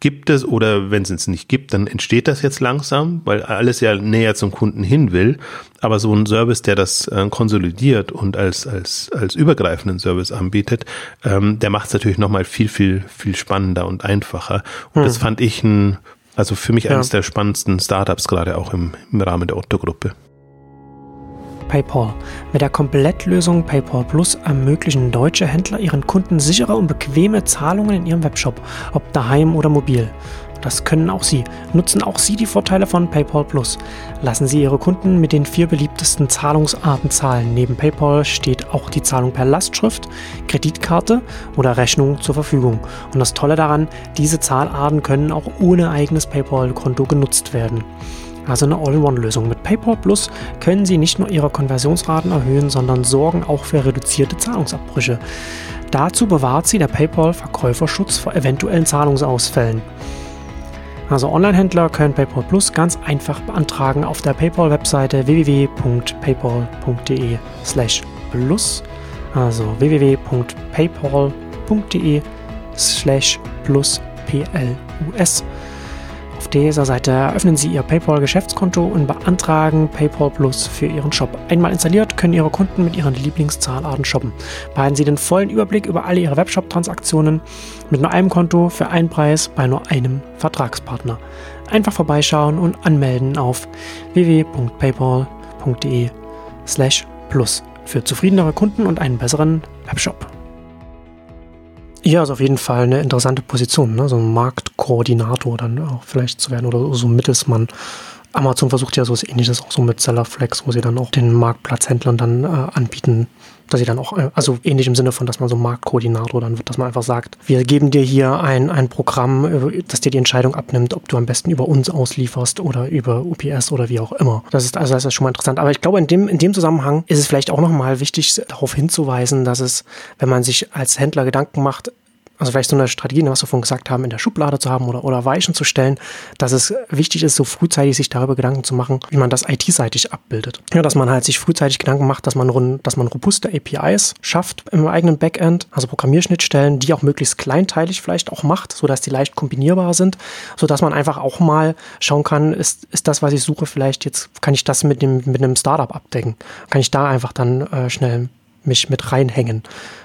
gibt es oder wenn es es nicht gibt, dann entsteht das jetzt langsam, weil alles ja näher zum Kunden hin will. Aber so ein Service, der das äh, konsolidiert und als, als, als übergreifenden Service anbietet, ähm, der macht es natürlich nochmal viel, viel, viel spannender und einfacher. Und hm. das fand ich ein, also für mich ja. eines der spannendsten Startups, gerade auch im, im Rahmen der Otto-Gruppe. PayPal. Mit der Komplettlösung PayPal Plus ermöglichen deutsche Händler ihren Kunden sichere und bequeme Zahlungen in ihrem Webshop, ob daheim oder mobil. Das können auch Sie. Nutzen auch Sie die Vorteile von PayPal Plus. Lassen Sie Ihre Kunden mit den vier beliebtesten Zahlungsarten zahlen. Neben PayPal steht auch die Zahlung per Lastschrift, Kreditkarte oder Rechnung zur Verfügung. Und das Tolle daran, diese Zahlarten können auch ohne eigenes PayPal-Konto genutzt werden also eine All-in-One-Lösung. Mit PayPal Plus können Sie nicht nur Ihre Konversionsraten erhöhen, sondern sorgen auch für reduzierte Zahlungsabbrüche. Dazu bewahrt Sie der PayPal Verkäuferschutz vor eventuellen Zahlungsausfällen. Also Online-Händler können PayPal Plus ganz einfach beantragen auf der PayPal-Webseite www.paypal.de slash plus. Also www.paypal.de slash plus plus. Auf dieser Seite eröffnen Sie Ihr PayPal-Geschäftskonto und beantragen PayPal Plus für Ihren Shop. Einmal installiert, können Ihre Kunden mit Ihren Lieblingszahlarten shoppen. Behalten Sie den vollen Überblick über alle Ihre Webshop-Transaktionen mit nur einem Konto für einen Preis bei nur einem Vertragspartner. Einfach vorbeischauen und anmelden auf www.paypal.de slash plus für zufriedenere Kunden und einen besseren Webshop. Ja, ist auf jeden Fall eine interessante Position, ne? so ein Marktkoordinator dann auch vielleicht zu werden oder so ein Mittelsmann. Amazon versucht ja so was ähnliches auch so mit Sellerflex, wo sie dann auch den Marktplatzhändlern dann äh, anbieten, dass sie dann auch, äh, also ähnlich im Sinne von, dass man so Marktkoordinator dann wird, dass man einfach sagt, wir geben dir hier ein, ein Programm, äh, das dir die Entscheidung abnimmt, ob du am besten über uns auslieferst oder über UPS oder wie auch immer. Das ist also das ist schon mal interessant. Aber ich glaube, in dem, in dem Zusammenhang ist es vielleicht auch nochmal wichtig, darauf hinzuweisen, dass es, wenn man sich als Händler Gedanken macht, also vielleicht so eine Strategie, was wir vorhin gesagt haben, in der Schublade zu haben oder, oder Weichen zu stellen, dass es wichtig ist, so frühzeitig sich darüber Gedanken zu machen, wie man das IT-seitig abbildet. Ja, dass man halt sich frühzeitig Gedanken macht, dass man, dass man robuste APIs schafft im eigenen Backend, also Programmierschnittstellen, die auch möglichst kleinteilig vielleicht auch macht, sodass die leicht kombinierbar sind, sodass man einfach auch mal schauen kann, ist, ist das, was ich suche, vielleicht jetzt, kann ich das mit, dem, mit einem Startup abdecken? Kann ich da einfach dann äh, schnell mich mit reinhängen,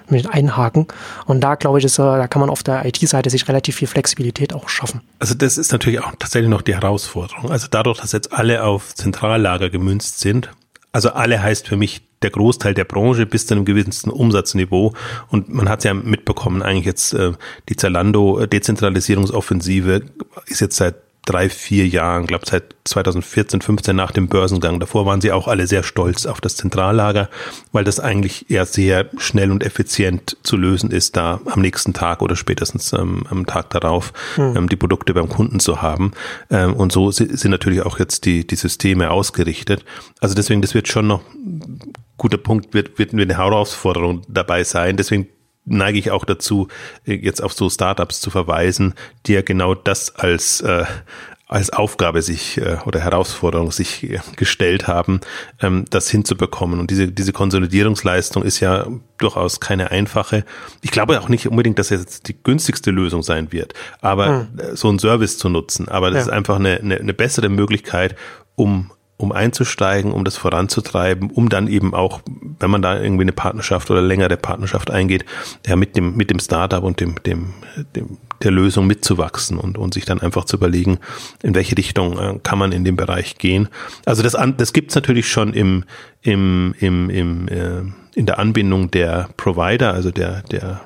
mit einhaken. Und da glaube ich, ist, da kann man auf der IT-Seite sich relativ viel Flexibilität auch schaffen. Also das ist natürlich auch tatsächlich noch die Herausforderung. Also dadurch, dass jetzt alle auf Zentrallager gemünzt sind, also alle heißt für mich der Großteil der Branche bis zu einem gewissen Umsatzniveau. Und man hat ja mitbekommen, eigentlich jetzt äh, die Zalando Dezentralisierungsoffensive ist jetzt seit drei, vier Jahren, glaube seit 2014, 15 nach dem Börsengang. Davor waren sie auch alle sehr stolz auf das Zentrallager, weil das eigentlich eher sehr schnell und effizient zu lösen ist, da am nächsten Tag oder spätestens ähm, am Tag darauf hm. ähm, die Produkte beim Kunden zu haben. Ähm, und so sind natürlich auch jetzt die, die Systeme ausgerichtet. Also deswegen, das wird schon noch guter Punkt, wird, wird eine Herausforderung dabei sein. Deswegen neige ich auch dazu, äh, jetzt auf so Startups zu verweisen, die ja genau das als, äh, als Aufgabe sich äh, oder Herausforderung sich äh, gestellt haben, ähm, das hinzubekommen. Und diese, diese Konsolidierungsleistung ist ja durchaus keine einfache. Ich glaube auch nicht unbedingt, dass jetzt die günstigste Lösung sein wird, aber hm. so einen Service zu nutzen. Aber das ja. ist einfach eine, eine, eine bessere Möglichkeit, um um einzusteigen, um das voranzutreiben, um dann eben auch, wenn man da irgendwie eine Partnerschaft oder längere Partnerschaft eingeht, ja mit dem mit dem Startup und dem dem, dem der Lösung mitzuwachsen und und sich dann einfach zu überlegen, in welche Richtung äh, kann man in dem Bereich gehen. Also das das gibt's natürlich schon im im im im äh, in der Anbindung der Provider, also der der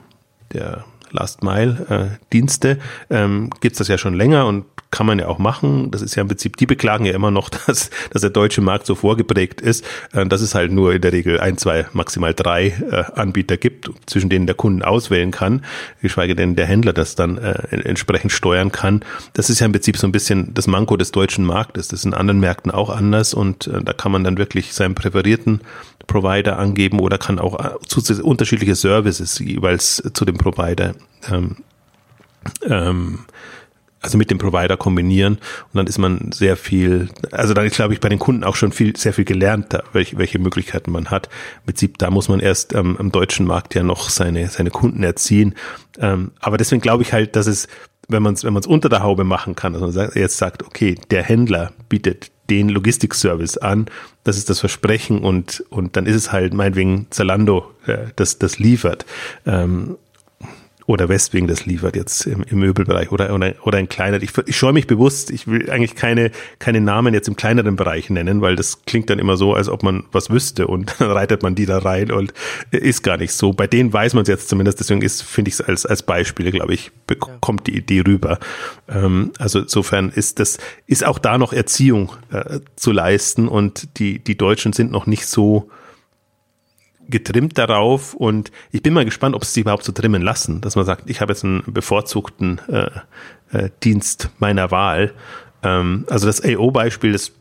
der Last Mile äh, Dienste ähm, gibt das ja schon länger und kann man ja auch machen. Das ist ja im Prinzip, die beklagen ja immer noch, dass, dass der deutsche Markt so vorgeprägt ist, äh, dass es halt nur in der Regel ein, zwei, maximal drei äh, Anbieter gibt, zwischen denen der Kunden auswählen kann, geschweige denn der Händler das dann äh, entsprechend steuern kann. Das ist ja im Prinzip so ein bisschen das Manko des deutschen Marktes. Das ist in anderen Märkten auch anders und da kann man dann wirklich seinen präferierten Provider angeben oder kann auch unterschiedliche Services jeweils zu dem Provider ähm, ähm, also mit dem Provider kombinieren und dann ist man sehr viel, also dann glaube ich bei den Kunden auch schon viel, sehr viel gelernt, welche, welche Möglichkeiten man hat. Im Prinzip, da muss man erst ähm, am deutschen Markt ja noch seine, seine Kunden erziehen. Ähm, aber deswegen glaube ich halt, dass es, wenn man es wenn man es unter der Haube machen kann, dass man jetzt sagt, okay, der Händler bietet den Logistikservice an, das ist das Versprechen und, und dann ist es halt meinetwegen Zalando, äh, das, das liefert. Ähm, oder Westwing das liefert jetzt im, im Möbelbereich oder, oder, oder ein kleiner. Ich, ich scheue mich bewusst, ich will eigentlich keine, keine Namen jetzt im kleineren Bereich nennen, weil das klingt dann immer so, als ob man was wüsste und dann reitet man die da rein und ist gar nicht so. Bei denen weiß man es jetzt zumindest, deswegen ist, finde ich es als, als Beispiele, glaube ich, kommt die Idee rüber. Ähm, also insofern ist das, ist auch da noch Erziehung äh, zu leisten und die, die Deutschen sind noch nicht so, getrimmt darauf und ich bin mal gespannt, ob sie sich überhaupt so trimmen lassen, dass man sagt, ich habe jetzt einen bevorzugten äh, äh, Dienst meiner Wahl. Ähm, also das AO-Beispiel, das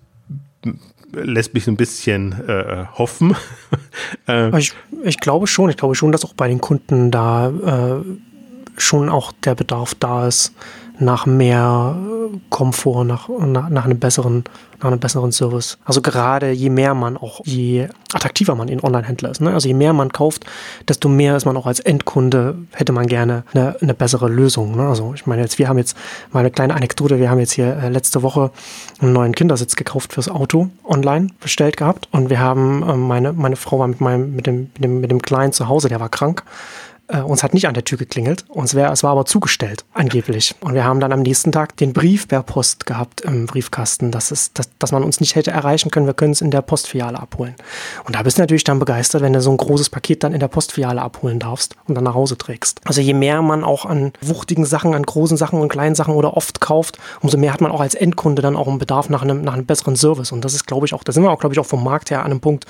lässt mich ein bisschen äh, hoffen. äh, ich, ich glaube schon, ich glaube schon, dass auch bei den Kunden da äh, schon auch der Bedarf da ist, nach mehr Komfort, nach, nach, nach, einem besseren, nach einem besseren Service. Also gerade je mehr man auch, je attraktiver man in Online-Händler ist. Ne? Also je mehr man kauft, desto mehr ist man auch als Endkunde, hätte man gerne eine, eine bessere Lösung. Ne? Also ich meine jetzt, wir haben jetzt mal eine kleine Anekdote, wir haben jetzt hier äh, letzte Woche einen neuen Kindersitz gekauft fürs Auto online bestellt gehabt und wir haben, äh, meine, meine Frau war mit meinem, mit dem, mit dem, mit dem Kleinen zu Hause, der war krank äh, uns hat nicht an der Tür geklingelt. Uns wär, es war aber zugestellt, angeblich. Und wir haben dann am nächsten Tag den Brief per Post gehabt im Briefkasten, dass, es, dass, dass man uns nicht hätte erreichen können. Wir können es in der Postfiliale abholen. Und da bist du natürlich dann begeistert, wenn du so ein großes Paket dann in der Postfiliale abholen darfst und dann nach Hause trägst. Also je mehr man auch an wuchtigen Sachen, an großen Sachen und kleinen Sachen oder oft kauft, umso mehr hat man auch als Endkunde dann auch einen Bedarf nach einem, nach einem besseren Service. Und das ist, glaube ich, auch, da sind wir auch, glaube ich, auch vom Markt her an einem Punkt,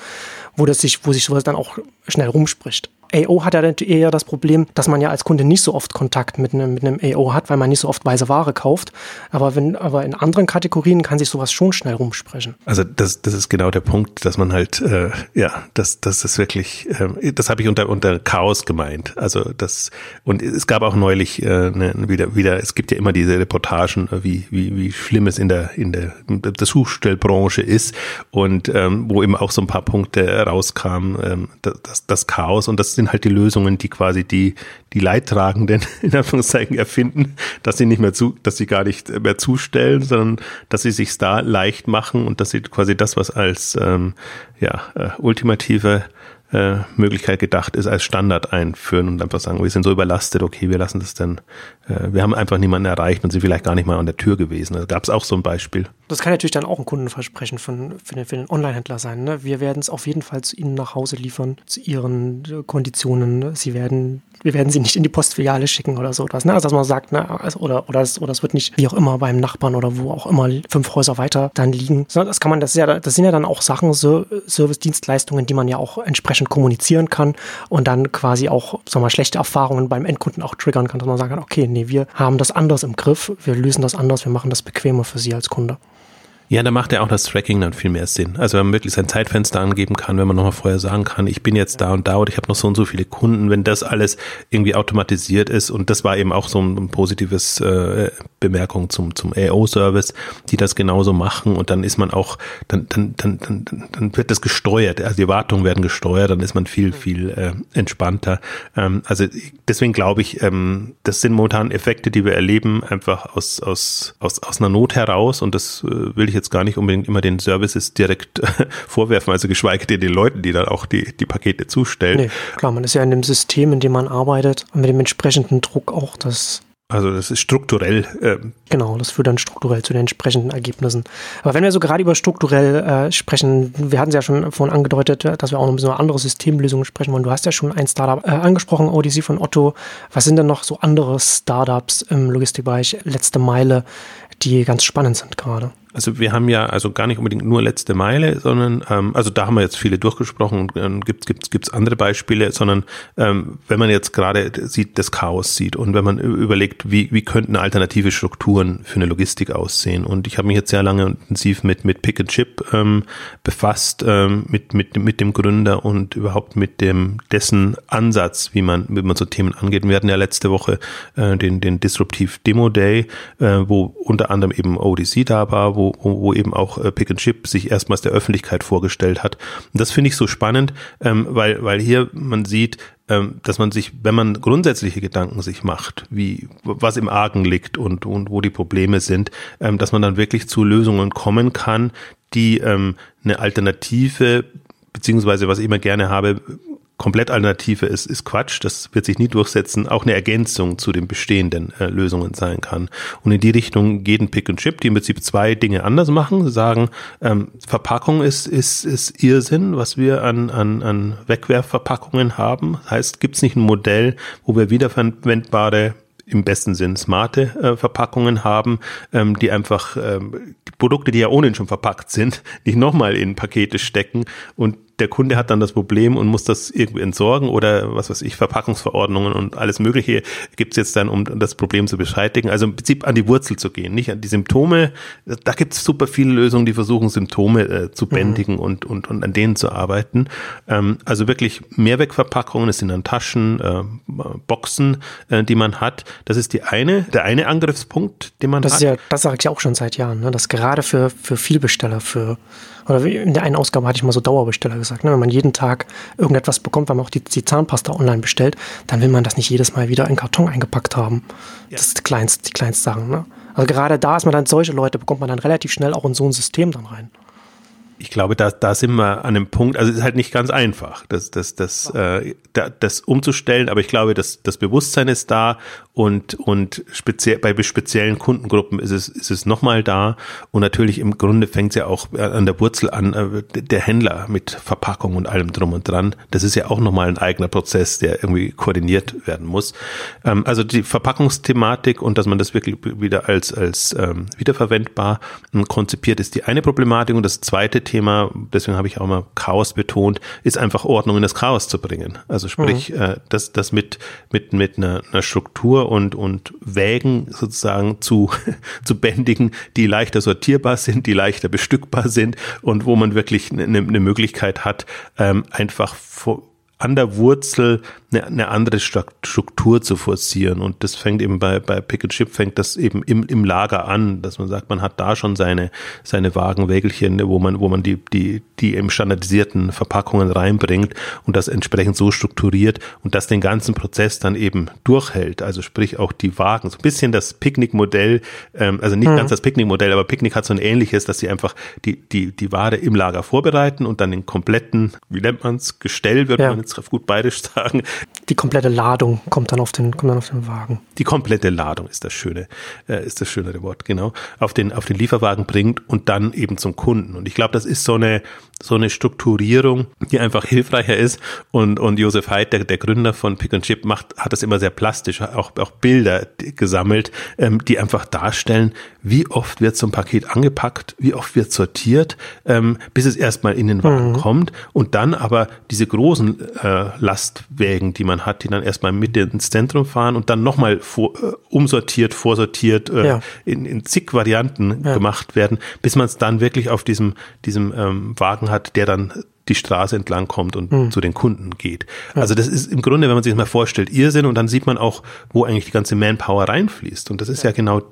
wo das sich, wo sich sowas dann auch schnell rumspricht. AO hat ja eher das Problem, dass man ja als Kunde nicht so oft Kontakt mit einem, mit einem AO hat, weil man nicht so oft weise Ware kauft. Aber wenn, aber in anderen Kategorien kann sich sowas schon schnell rumsprechen. Also das, das ist genau der Punkt, dass man halt, äh, ja, das, das ist wirklich, äh, das habe ich unter, unter Chaos gemeint. Also das, und es gab auch neulich äh, ne, wieder, wieder, es gibt ja immer diese Reportagen, äh, wie, wie, wie schlimm es in der, in der, der Suchstellbranche ist und ähm, wo eben auch so ein paar Punkte rauskamen, ähm, das, das Chaos und das sind halt die Lösungen, die quasi die, die Leidtragenden in Anführungszeichen erfinden, dass sie nicht mehr zu, dass sie gar nicht mehr zustellen, sondern dass sie sich da leicht machen und dass sie quasi das, was als ähm, ja, äh, ultimative äh, Möglichkeit gedacht ist, als Standard einführen und einfach sagen, wir sind so überlastet, okay, wir lassen das dann, äh, wir haben einfach niemanden erreicht und sind vielleicht gar nicht mal an der Tür gewesen. Da gab es auch so ein Beispiel. Das kann natürlich dann auch ein Kundenversprechen von, für den, den Online-Händler sein. Ne? Wir werden es auf jeden Fall zu Ihnen nach Hause liefern, zu Ihren äh, Konditionen. Sie werden wir werden sie nicht in die Postfiliale schicken oder so. Ne? Also dass man sagt, ne, also, oder, oder, es, oder es wird nicht wie auch immer beim Nachbarn oder wo auch immer fünf Häuser weiter dann liegen. Das kann man, das ja, das sind ja dann auch Sachen, so Service-Dienstleistungen, die man ja auch entsprechend kommunizieren kann und dann quasi auch, sag mal, schlechte Erfahrungen beim Endkunden auch triggern kann, dass man sagen kann, okay, nee, wir haben das anders im Griff, wir lösen das anders, wir machen das bequemer für Sie als Kunde. Ja, da macht ja auch das Tracking dann viel mehr Sinn. Also wenn man wirklich sein Zeitfenster angeben kann, wenn man nochmal vorher sagen kann, ich bin jetzt da und da und ich habe noch so und so viele Kunden, wenn das alles irgendwie automatisiert ist. Und das war eben auch so ein positives äh, Bemerkung zum, zum AO-Service, die das genauso machen. Und dann ist man auch, dann, dann, dann, dann, dann wird das gesteuert, also die Erwartungen werden gesteuert, dann ist man viel, viel äh, entspannter. Ähm, also deswegen glaube ich, ähm, das sind momentan Effekte, die wir erleben, einfach aus, aus, aus, aus einer Not heraus. Und das äh, will ich jetzt gar nicht unbedingt immer den Services direkt äh, vorwerfen, also geschweige denn den Leuten, die dann auch die, die Pakete zustellen. Nee, klar, man ist ja in dem System, in dem man arbeitet und mit dem entsprechenden Druck auch das also das ist strukturell. Äh genau, das führt dann strukturell zu den entsprechenden Ergebnissen. Aber wenn wir so gerade über strukturell äh, sprechen, wir hatten es ja schon vorhin angedeutet, dass wir auch noch ein bisschen über andere Systemlösungen sprechen wollen. Du hast ja schon ein Startup äh, angesprochen, Odyssey von Otto. Was sind denn noch so andere Startups im Logistikbereich, letzte Meile, die ganz spannend sind gerade? Also wir haben ja also gar nicht unbedingt nur letzte Meile, sondern ähm, also da haben wir jetzt viele durchgesprochen und ähm, gibt gibt's gibt's andere Beispiele, sondern ähm, wenn man jetzt gerade sieht, das Chaos sieht und wenn man überlegt, wie wie könnten alternative Strukturen für eine Logistik aussehen und ich habe mich jetzt sehr lange intensiv mit mit Pick and Chip ähm, befasst, ähm, mit mit mit dem Gründer und überhaupt mit dem dessen Ansatz, wie man wie man so Themen angeht. Wir hatten ja letzte Woche äh, den den Disruptiv Demo Day, äh, wo unter anderem eben ODC da war, wo wo, wo, eben auch äh, Pick and Chip sich erstmals der Öffentlichkeit vorgestellt hat. Und das finde ich so spannend, ähm, weil, weil hier man sieht, ähm, dass man sich, wenn man grundsätzliche Gedanken sich macht, wie was im Argen liegt und, und wo die Probleme sind, ähm, dass man dann wirklich zu Lösungen kommen kann, die ähm, eine Alternative beziehungsweise was ich immer gerne habe, komplett Alternative ist, ist Quatsch. Das wird sich nie durchsetzen. Auch eine Ergänzung zu den bestehenden äh, Lösungen sein kann. Und in die Richtung geht ein Pick and Chip, die im Prinzip zwei Dinge anders machen. Sie sagen, ähm, Verpackung ist, ist, ist Irrsinn, was wir an, an, an Wegwerfverpackungen haben. Das heißt, gibt es nicht ein Modell, wo wir wiederverwendbare im besten Sinn smarte äh, Verpackungen haben, ähm, die einfach ähm, Produkte, die ja ohnehin schon verpackt sind, nicht nochmal in Pakete stecken und der Kunde hat dann das Problem und muss das irgendwie entsorgen oder was weiß ich, Verpackungsverordnungen und alles Mögliche gibt's jetzt dann, um das Problem zu beschreitigen. Also im Prinzip an die Wurzel zu gehen, nicht an die Symptome. Da gibt's super viele Lösungen, die versuchen, Symptome äh, zu mhm. bändigen mhm. und, und, und an denen zu arbeiten. Ähm, also wirklich Mehrwegverpackungen, es sind dann Taschen, äh, Boxen, äh, die man hat. Das ist die eine, der eine Angriffspunkt, den man das hat. Ist ja, das sage ich ja auch schon seit Jahren, ne? dass gerade für, für Vielbesteller, für oder in der einen Ausgabe hatte ich mal so Dauerbesteller gesagt, ne? wenn man jeden Tag irgendetwas bekommt, weil man auch die, die Zahnpasta online bestellt, dann will man das nicht jedes Mal wieder in Karton eingepackt haben. Ja. Das ist die kleinste, die kleinste Sache. Ne? Also gerade da ist man dann solche Leute, bekommt man dann relativ schnell auch in so ein System dann rein ich glaube, da, da sind wir an einem Punkt, also es ist halt nicht ganz einfach, das, das, das, äh, das umzustellen, aber ich glaube, das, das Bewusstsein ist da und, und speziell, bei speziellen Kundengruppen ist es, ist es nochmal da und natürlich im Grunde fängt es ja auch an der Wurzel an, äh, der Händler mit Verpackung und allem drum und dran, das ist ja auch nochmal ein eigener Prozess, der irgendwie koordiniert werden muss. Ähm, also die Verpackungsthematik und dass man das wirklich wieder als, als ähm, wiederverwendbar ähm, konzipiert, ist die eine Problematik und das zweite Thema, deswegen habe ich auch mal Chaos betont, ist einfach Ordnung in das Chaos zu bringen. Also sprich, mhm. äh, das, das mit, mit, mit einer, einer Struktur und, und Wägen sozusagen zu, zu bändigen, die leichter sortierbar sind, die leichter bestückbar sind und wo man wirklich eine, eine Möglichkeit hat, ähm, einfach vor, an der Wurzel eine, eine andere Struktur zu forcieren. Und das fängt eben bei, bei Pick and Chip fängt das eben im, im Lager an, dass man sagt, man hat da schon seine, seine Wagenwägelchen, wo man, wo man die, die, die im standardisierten Verpackungen reinbringt und das entsprechend so strukturiert und das den ganzen Prozess dann eben durchhält. Also sprich auch die Wagen. So ein bisschen das Picknick-Modell, ähm, also nicht mhm. ganz das Picknick-Modell, aber Picknick hat so ein ähnliches, dass sie einfach die, die, die Ware im Lager vorbereiten und dann den kompletten, wie nennt man es, Gestell, würde ja. man jetzt gut bayerisch sagen. Die komplette Ladung kommt dann auf den, kommt dann auf den Wagen. Die komplette Ladung ist das schöne, äh, ist das schönere Wort, genau. Auf den, auf den Lieferwagen bringt und dann eben zum Kunden. Und ich glaube, das ist so eine, so eine Strukturierung, die einfach hilfreicher ist. Und, und Josef Haidt, der, der Gründer von Pick and Chip, macht, hat das immer sehr plastisch, auch, auch Bilder gesammelt, ähm, die einfach darstellen, wie oft wird so ein Paket angepackt, wie oft wird sortiert, ähm, bis es erstmal in den Wagen mhm. kommt und dann aber diese großen äh, Lastwägen, die man hat, die dann erstmal mit ins Zentrum fahren und dann nochmal vor, äh, umsortiert, vorsortiert, äh, ja. in, in zig Varianten ja. gemacht werden, bis man es dann wirklich auf diesem, diesem ähm, Wagen hat, der dann die Straße entlang kommt und mhm. zu den Kunden geht. Ja. Also das ist im Grunde, wenn man sich das mal vorstellt, Irrsinn und dann sieht man auch, wo eigentlich die ganze Manpower reinfließt. Und das ist ja, ja genau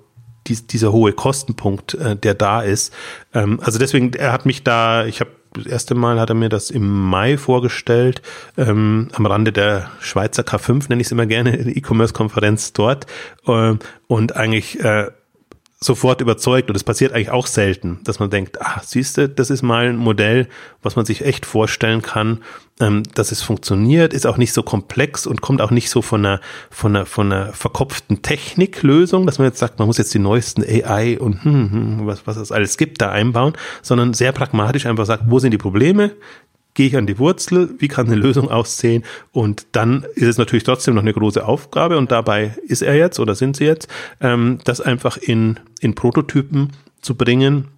dies, dieser hohe Kostenpunkt, äh, der da ist. Ähm, also deswegen, er hat mich da, ich habe das erste Mal hat er mir das im Mai vorgestellt, ähm, am Rande der Schweizer K5, nenne ich es immer gerne, E-Commerce-Konferenz dort. Äh, und eigentlich äh, sofort überzeugt. Und es passiert eigentlich auch selten, dass man denkt, ah, siehst du, das ist mal ein Modell, was man sich echt vorstellen kann, ähm, dass es funktioniert, ist auch nicht so komplex und kommt auch nicht so von einer, von einer, von einer verkopften Techniklösung, dass man jetzt sagt, man muss jetzt die neuesten AI und hm, hm, was, was es alles gibt, da einbauen, sondern sehr pragmatisch einfach sagt, wo sind die Probleme, gehe ich an die Wurzel, wie kann eine Lösung aussehen? Und dann ist es natürlich trotzdem noch eine große Aufgabe und dabei ist er jetzt oder sind sie jetzt, ähm, das einfach in, in Prototypen zu bringen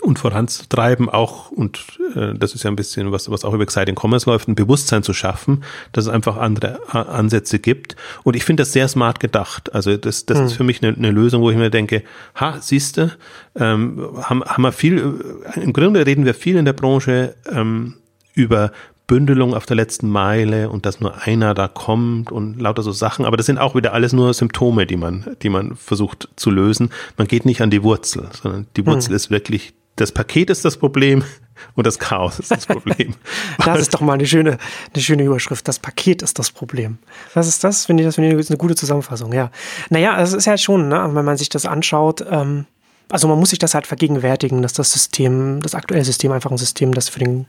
und voranzutreiben, auch, und äh, das ist ja ein bisschen was, was auch über Exciting Commerce läuft, ein Bewusstsein zu schaffen, dass es einfach andere Ansätze gibt. Und ich finde das sehr smart gedacht. Also das, das hm. ist für mich eine, eine, Lösung, wo ich mir denke, ha, siehste, ähm, haben, haben wir viel, äh, im Grunde reden wir viel in der Branche ähm, über Bündelung auf der letzten Meile und dass nur einer da kommt und lauter so Sachen. Aber das sind auch wieder alles nur Symptome, die man, die man versucht zu lösen. Man geht nicht an die Wurzel, sondern die Wurzel hm. ist wirklich das Paket ist das Problem und das Chaos ist das Problem. das ist doch mal eine schöne, eine schöne Überschrift. Das Paket ist das Problem. Was ist das? Finde ich, das finde ich eine gute Zusammenfassung, ja. Naja, es ist ja schon, ne, wenn man sich das anschaut, ähm, also man muss sich das halt vergegenwärtigen, dass das System, das aktuelle System einfach ein System, das für den,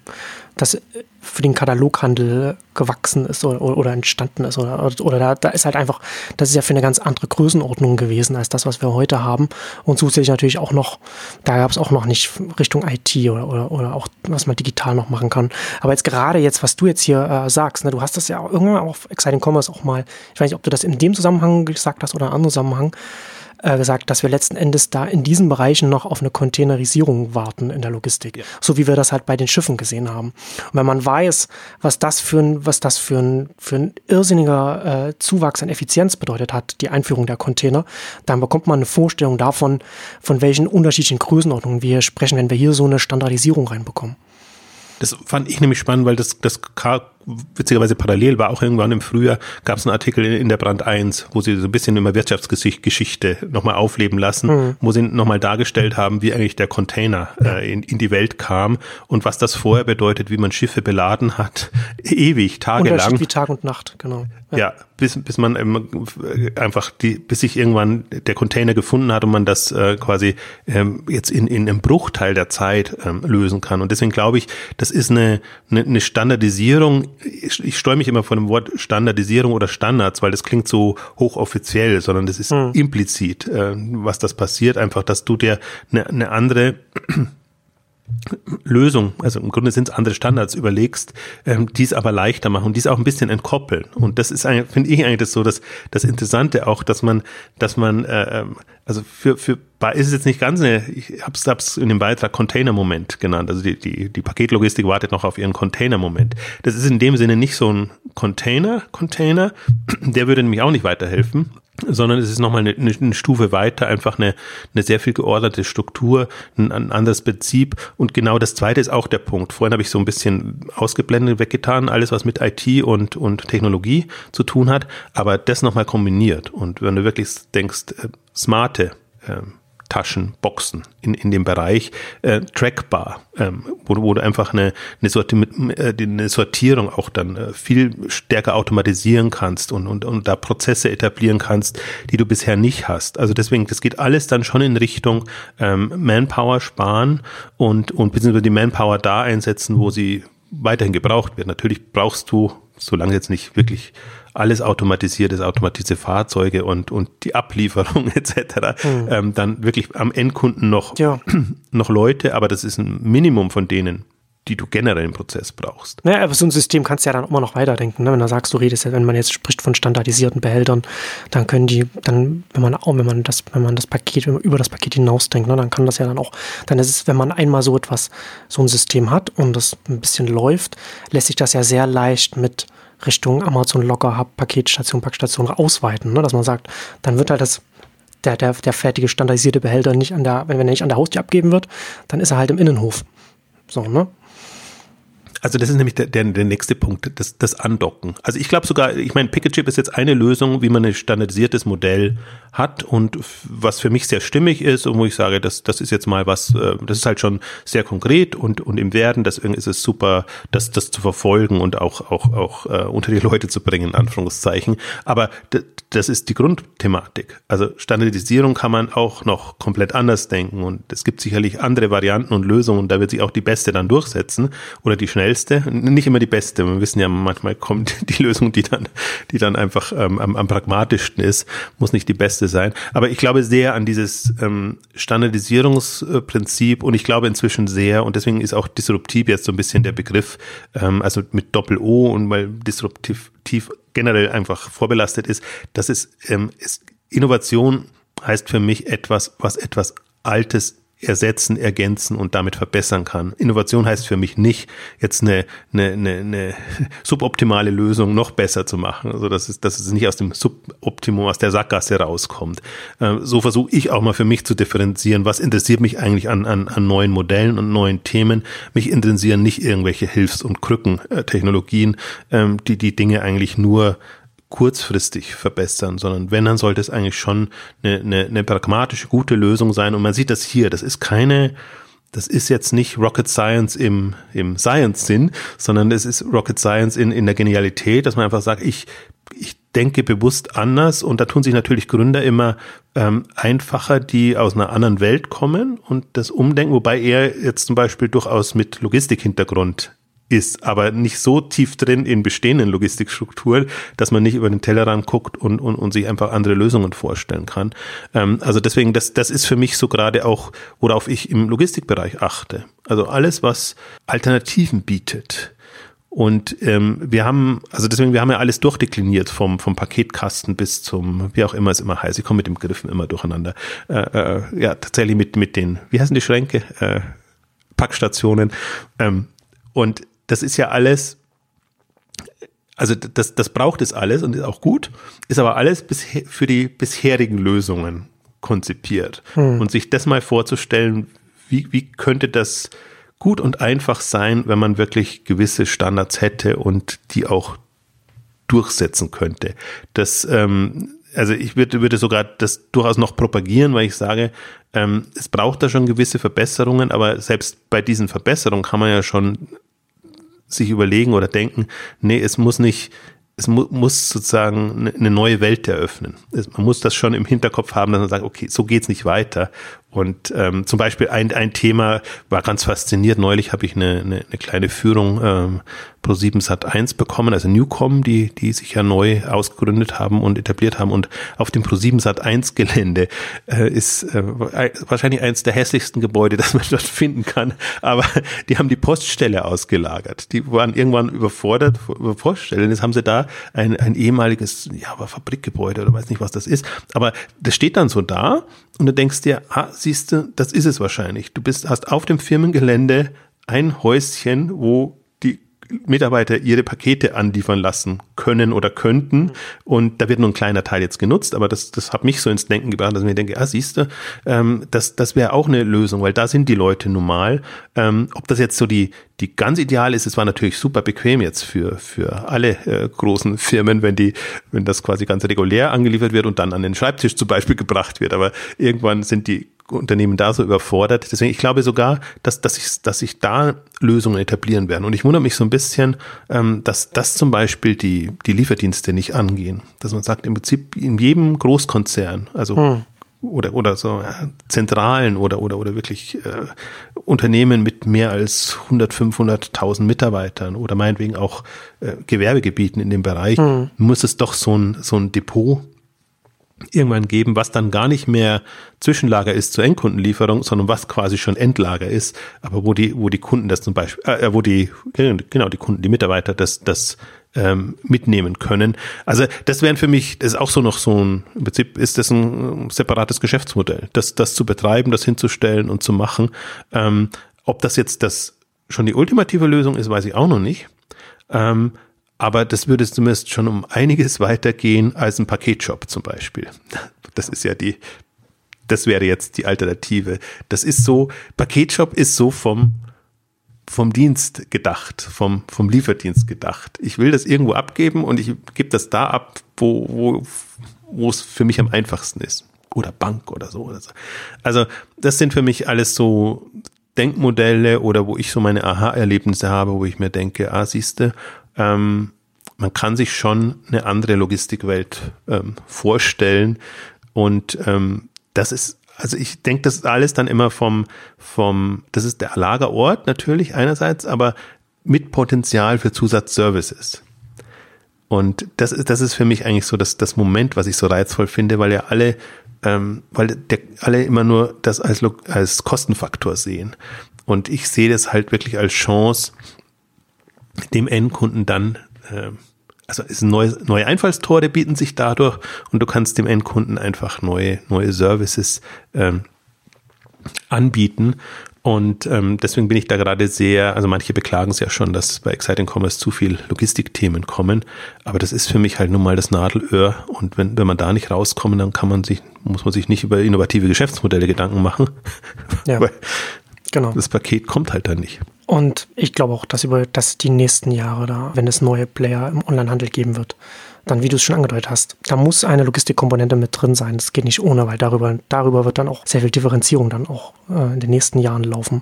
das für den Kataloghandel gewachsen ist oder, oder entstanden ist. Oder, oder da, da ist halt einfach, das ist ja für eine ganz andere Größenordnung gewesen als das, was wir heute haben. Und zusätzlich natürlich auch noch, da gab es auch noch nicht Richtung IT oder, oder, oder auch, was man digital noch machen kann. Aber jetzt gerade jetzt, was du jetzt hier äh, sagst, ne, du hast das ja irgendwann auf Exciting Commerce auch mal, ich weiß nicht, ob du das in dem Zusammenhang gesagt hast oder in einem anderen Zusammenhang, äh, gesagt, dass wir letzten Endes da in diesen Bereichen noch auf eine Containerisierung warten in der Logistik. Ja. So wie wir das halt bei den Schiffen gesehen haben. Und wenn man weiß, was das für ein, was das für ein, für ein irrsinniger äh, Zuwachs an Effizienz bedeutet hat, die Einführung der Container, dann bekommt man eine Vorstellung davon, von welchen unterschiedlichen Größenordnungen wir sprechen, wenn wir hier so eine Standardisierung reinbekommen. Das fand ich nämlich spannend, weil das, das witzigerweise parallel war, auch irgendwann im Frühjahr gab es einen Artikel in der Brand 1, wo sie so ein bisschen immer Wirtschaftsgeschichte nochmal aufleben lassen, mhm. wo sie nochmal dargestellt haben, wie eigentlich der Container äh, in, in die Welt kam und was das vorher bedeutet, wie man Schiffe beladen hat, ewig, tagelang. Wie Tag und Nacht, genau. Ja, ja bis, bis man einfach die, bis sich irgendwann der Container gefunden hat und man das äh, quasi ähm, jetzt in, in einem Bruchteil der Zeit ähm, lösen kann. Und deswegen glaube ich, das ist eine, eine, eine Standardisierung ich, ich steuere mich immer von dem Wort Standardisierung oder Standards, weil das klingt so hochoffiziell, sondern das ist hm. implizit, äh, was das passiert, einfach, dass du dir eine, eine andere Lösung, also im Grunde sind es andere Standards, überlegst, ähm, die es aber leichter machen und die es auch ein bisschen entkoppeln. Und das ist, finde ich eigentlich das so, das, das Interessante auch, dass man, dass man, äh, ähm, also für, für ist es jetzt nicht ganz eine, ich hab's, hab's in dem Beitrag Container-Moment genannt. Also die, die, die Paketlogistik wartet noch auf ihren Container-Moment. Das ist in dem Sinne nicht so ein Container-Container, der würde nämlich auch nicht weiterhelfen, sondern es ist nochmal eine, eine Stufe weiter, einfach eine, eine sehr viel geordnete Struktur, ein, ein anderes Prinzip. Und genau das zweite ist auch der Punkt. Vorhin habe ich so ein bisschen ausgeblendet, weggetan, alles was mit IT und, und Technologie zu tun hat, aber das nochmal kombiniert. Und wenn du wirklich denkst, äh, smarte äh, Taschen, Boxen in, in dem Bereich äh, trackbar, ähm, wo, wo du einfach eine, eine, Sorti äh, eine Sortierung auch dann äh, viel stärker automatisieren kannst und, und, und da Prozesse etablieren kannst, die du bisher nicht hast. Also deswegen, das geht alles dann schon in Richtung ähm, Manpower sparen und, und beziehungsweise die Manpower da einsetzen, wo sie weiterhin gebraucht wird. Natürlich brauchst du, solange jetzt nicht wirklich alles automatisiert ist, automatisierte Fahrzeuge und, und die Ablieferung etc., mhm. ähm, dann wirklich am Endkunden noch, ja. noch Leute, aber das ist ein Minimum von denen, die du generell im Prozess brauchst. Ja, aber so ein System kannst du ja dann immer noch weiterdenken. Ne? Wenn du sagst, du redest ja, wenn man jetzt spricht von standardisierten Behältern, dann können die, dann, wenn man auch, wenn man das, wenn man das Paket, über das Paket hinausdenkt, ne, dann kann das ja dann auch, dann ist es, wenn man einmal so etwas, so ein System hat und das ein bisschen läuft, lässt sich das ja sehr leicht mit Richtung Amazon Locker Hub, Paketstation, Packstation ausweiten, ne? dass man sagt, dann wird halt das der, der, der fertige standardisierte Behälter nicht an der, wenn er nicht an der Haustür abgeben wird, dann ist er halt im Innenhof. So, ne? Also das ist nämlich der, der, der nächste Punkt, das, das Andocken. Also ich glaube sogar, ich meine, Picketchip ist jetzt eine Lösung, wie man ein standardisiertes Modell hat und was für mich sehr stimmig ist und wo ich sage, das, das ist jetzt mal was, äh, das ist halt schon sehr konkret und, und im Werden, deswegen ist es super, das, das zu verfolgen und auch, auch, auch äh, unter die Leute zu bringen, in Anführungszeichen. Aber das ist die Grundthematik. Also Standardisierung kann man auch noch komplett anders denken und es gibt sicherlich andere Varianten und Lösungen, da wird sich auch die beste dann durchsetzen oder die schnellste schnellste, nicht immer die beste. Wir wissen ja, manchmal kommt die Lösung, die dann, die dann einfach ähm, am, am pragmatischsten ist, muss nicht die beste sein. Aber ich glaube sehr an dieses ähm, Standardisierungsprinzip und ich glaube inzwischen sehr, und deswegen ist auch disruptiv jetzt so ein bisschen der Begriff, ähm, also mit Doppel-O und weil disruptiv generell einfach vorbelastet ist, dass es ähm, ist, Innovation heißt für mich etwas, was etwas Altes ersetzen, ergänzen und damit verbessern kann. Innovation heißt für mich nicht, jetzt eine, eine, eine, eine suboptimale Lösung noch besser zu machen, also dass es, dass es nicht aus dem Suboptimum, aus der Sackgasse rauskommt. Ähm, so versuche ich auch mal für mich zu differenzieren, was interessiert mich eigentlich an, an, an neuen Modellen und neuen Themen. Mich interessieren nicht irgendwelche Hilfs- und Krückentechnologien, ähm, die die Dinge eigentlich nur kurzfristig verbessern, sondern wenn, dann sollte es eigentlich schon eine, eine, eine pragmatische, gute Lösung sein. Und man sieht das hier, das ist keine, das ist jetzt nicht Rocket Science im, im Science-Sinn, sondern es ist Rocket Science in, in der Genialität, dass man einfach sagt, ich, ich denke bewusst anders. Und da tun sich natürlich Gründer immer ähm, einfacher, die aus einer anderen Welt kommen und das Umdenken, wobei er jetzt zum Beispiel durchaus mit Logistikhintergrund ist, aber nicht so tief drin in bestehenden Logistikstrukturen, dass man nicht über den Tellerrand guckt und, und, und sich einfach andere Lösungen vorstellen kann. Ähm, also deswegen, das, das ist für mich so gerade auch, worauf ich im Logistikbereich achte. Also alles, was Alternativen bietet. Und ähm, wir haben, also deswegen, wir haben ja alles durchdekliniert, vom, vom Paketkasten bis zum, wie auch immer es immer heißt. Ich komme mit dem Griffen immer durcheinander. Äh, äh, ja, tatsächlich mit, mit den, wie heißen die Schränke? Äh, Packstationen. Ähm, und das ist ja alles, also das, das braucht es alles und ist auch gut, ist aber alles bisher, für die bisherigen Lösungen konzipiert. Hm. Und sich das mal vorzustellen, wie, wie könnte das gut und einfach sein, wenn man wirklich gewisse Standards hätte und die auch durchsetzen könnte. Das, ähm, also ich würde, würde sogar das durchaus noch propagieren, weil ich sage, ähm, es braucht da schon gewisse Verbesserungen, aber selbst bei diesen Verbesserungen kann man ja schon sich überlegen oder denken, nee, es muss nicht, es mu muss sozusagen ne, eine neue Welt eröffnen. Es, man muss das schon im Hinterkopf haben, dass man sagt, okay, so geht's nicht weiter. Und ähm, zum Beispiel ein, ein Thema war ganz fasziniert. Neulich habe ich eine, eine, eine kleine Führung ähm, Pro7 Sat 1 bekommen, also Newcom, die, die sich ja neu ausgegründet haben und etabliert haben. Und auf dem Pro7 Sat 1 Gelände äh, ist äh, wahrscheinlich eines der hässlichsten Gebäude, das man dort finden kann. Aber die haben die Poststelle ausgelagert. Die waren irgendwann überfordert über Poststellen. Jetzt haben sie da ein, ein ehemaliges, ja, Fabrikgebäude oder weiß nicht, was das ist. Aber das steht dann so da und du denkst dir, ah, siehst du, das ist es wahrscheinlich. Du bist, hast auf dem Firmengelände ein Häuschen, wo Mitarbeiter ihre Pakete anliefern lassen können oder könnten. Und da wird nur ein kleiner Teil jetzt genutzt, aber das, das hat mich so ins Denken gebracht, dass ich mir denke, ah, siehst du, ähm, das, das wäre auch eine Lösung, weil da sind die Leute normal. Ähm, ob das jetzt so die, die ganz ideal ist, es war natürlich super bequem jetzt für, für alle äh, großen Firmen, wenn die, wenn das quasi ganz regulär angeliefert wird und dann an den Schreibtisch zum Beispiel gebracht wird. Aber irgendwann sind die Unternehmen da so überfordert. Deswegen, ich glaube sogar, dass, dass, ich, dass sich da Lösungen etablieren werden. Und ich wundere mich so ein bisschen, ähm, dass das zum Beispiel die, die Lieferdienste nicht angehen. Dass man sagt, im Prinzip in jedem Großkonzern, also hm. oder, oder so Zentralen oder, oder, oder wirklich äh, Unternehmen mit mehr als 100, 500.000 Mitarbeitern oder meinetwegen auch äh, Gewerbegebieten in dem Bereich, hm. muss es doch so ein, so ein Depot irgendwann geben, was dann gar nicht mehr Zwischenlager ist zur Endkundenlieferung, sondern was quasi schon Endlager ist, aber wo die, wo die Kunden das zum Beispiel, äh, wo die, genau, die Kunden, die Mitarbeiter das, das ähm, mitnehmen können. Also das wären für mich, das ist auch so noch so ein, im Prinzip ist das ein separates Geschäftsmodell, das, das zu betreiben, das hinzustellen und zu machen. Ähm, ob das jetzt das schon die ultimative Lösung ist, weiß ich auch noch nicht. Ähm, aber das würde zumindest schon um einiges weitergehen als ein Paketshop zum Beispiel. Das ist ja die, das wäre jetzt die Alternative. Das ist so, Paketshop ist so vom, vom Dienst gedacht, vom, vom Lieferdienst gedacht. Ich will das irgendwo abgeben und ich gebe das da ab, wo, wo, wo es für mich am einfachsten ist. Oder Bank oder so, oder so. Also, das sind für mich alles so Denkmodelle oder wo ich so meine Aha-Erlebnisse habe, wo ich mir denke, ah, siehste, ähm, man kann sich schon eine andere Logistikwelt ähm, vorstellen. Und ähm, das ist also ich denke, das ist alles dann immer vom, vom, das ist der Lagerort natürlich einerseits, aber mit Potenzial für Zusatzservices. Und das ist, das ist für mich eigentlich so das, das Moment, was ich so reizvoll finde, weil ja alle, ähm, weil der, alle immer nur das als, als Kostenfaktor sehen. Und ich sehe das halt wirklich als Chance, dem Endkunden dann ähm, also ist ein neues, neue Einfallstore bieten sich dadurch und du kannst dem Endkunden einfach neue, neue Services ähm, anbieten. Und ähm, deswegen bin ich da gerade sehr, also manche beklagen es ja schon, dass bei Exciting Commerce zu viel Logistikthemen kommen. Aber das ist für mich halt nun mal das Nadelöhr. Und wenn, wenn man da nicht rauskommt, dann kann man sich, muss man sich nicht über innovative Geschäftsmodelle Gedanken machen. Ja. Genau. das Paket kommt halt dann nicht. Und ich glaube auch, dass über dass die nächsten Jahre da, wenn es neue Player im Onlinehandel geben wird, dann, wie du es schon angedeutet hast, da muss eine Logistikkomponente mit drin sein. Das geht nicht ohne, weil darüber, darüber wird dann auch sehr viel Differenzierung dann auch äh, in den nächsten Jahren laufen.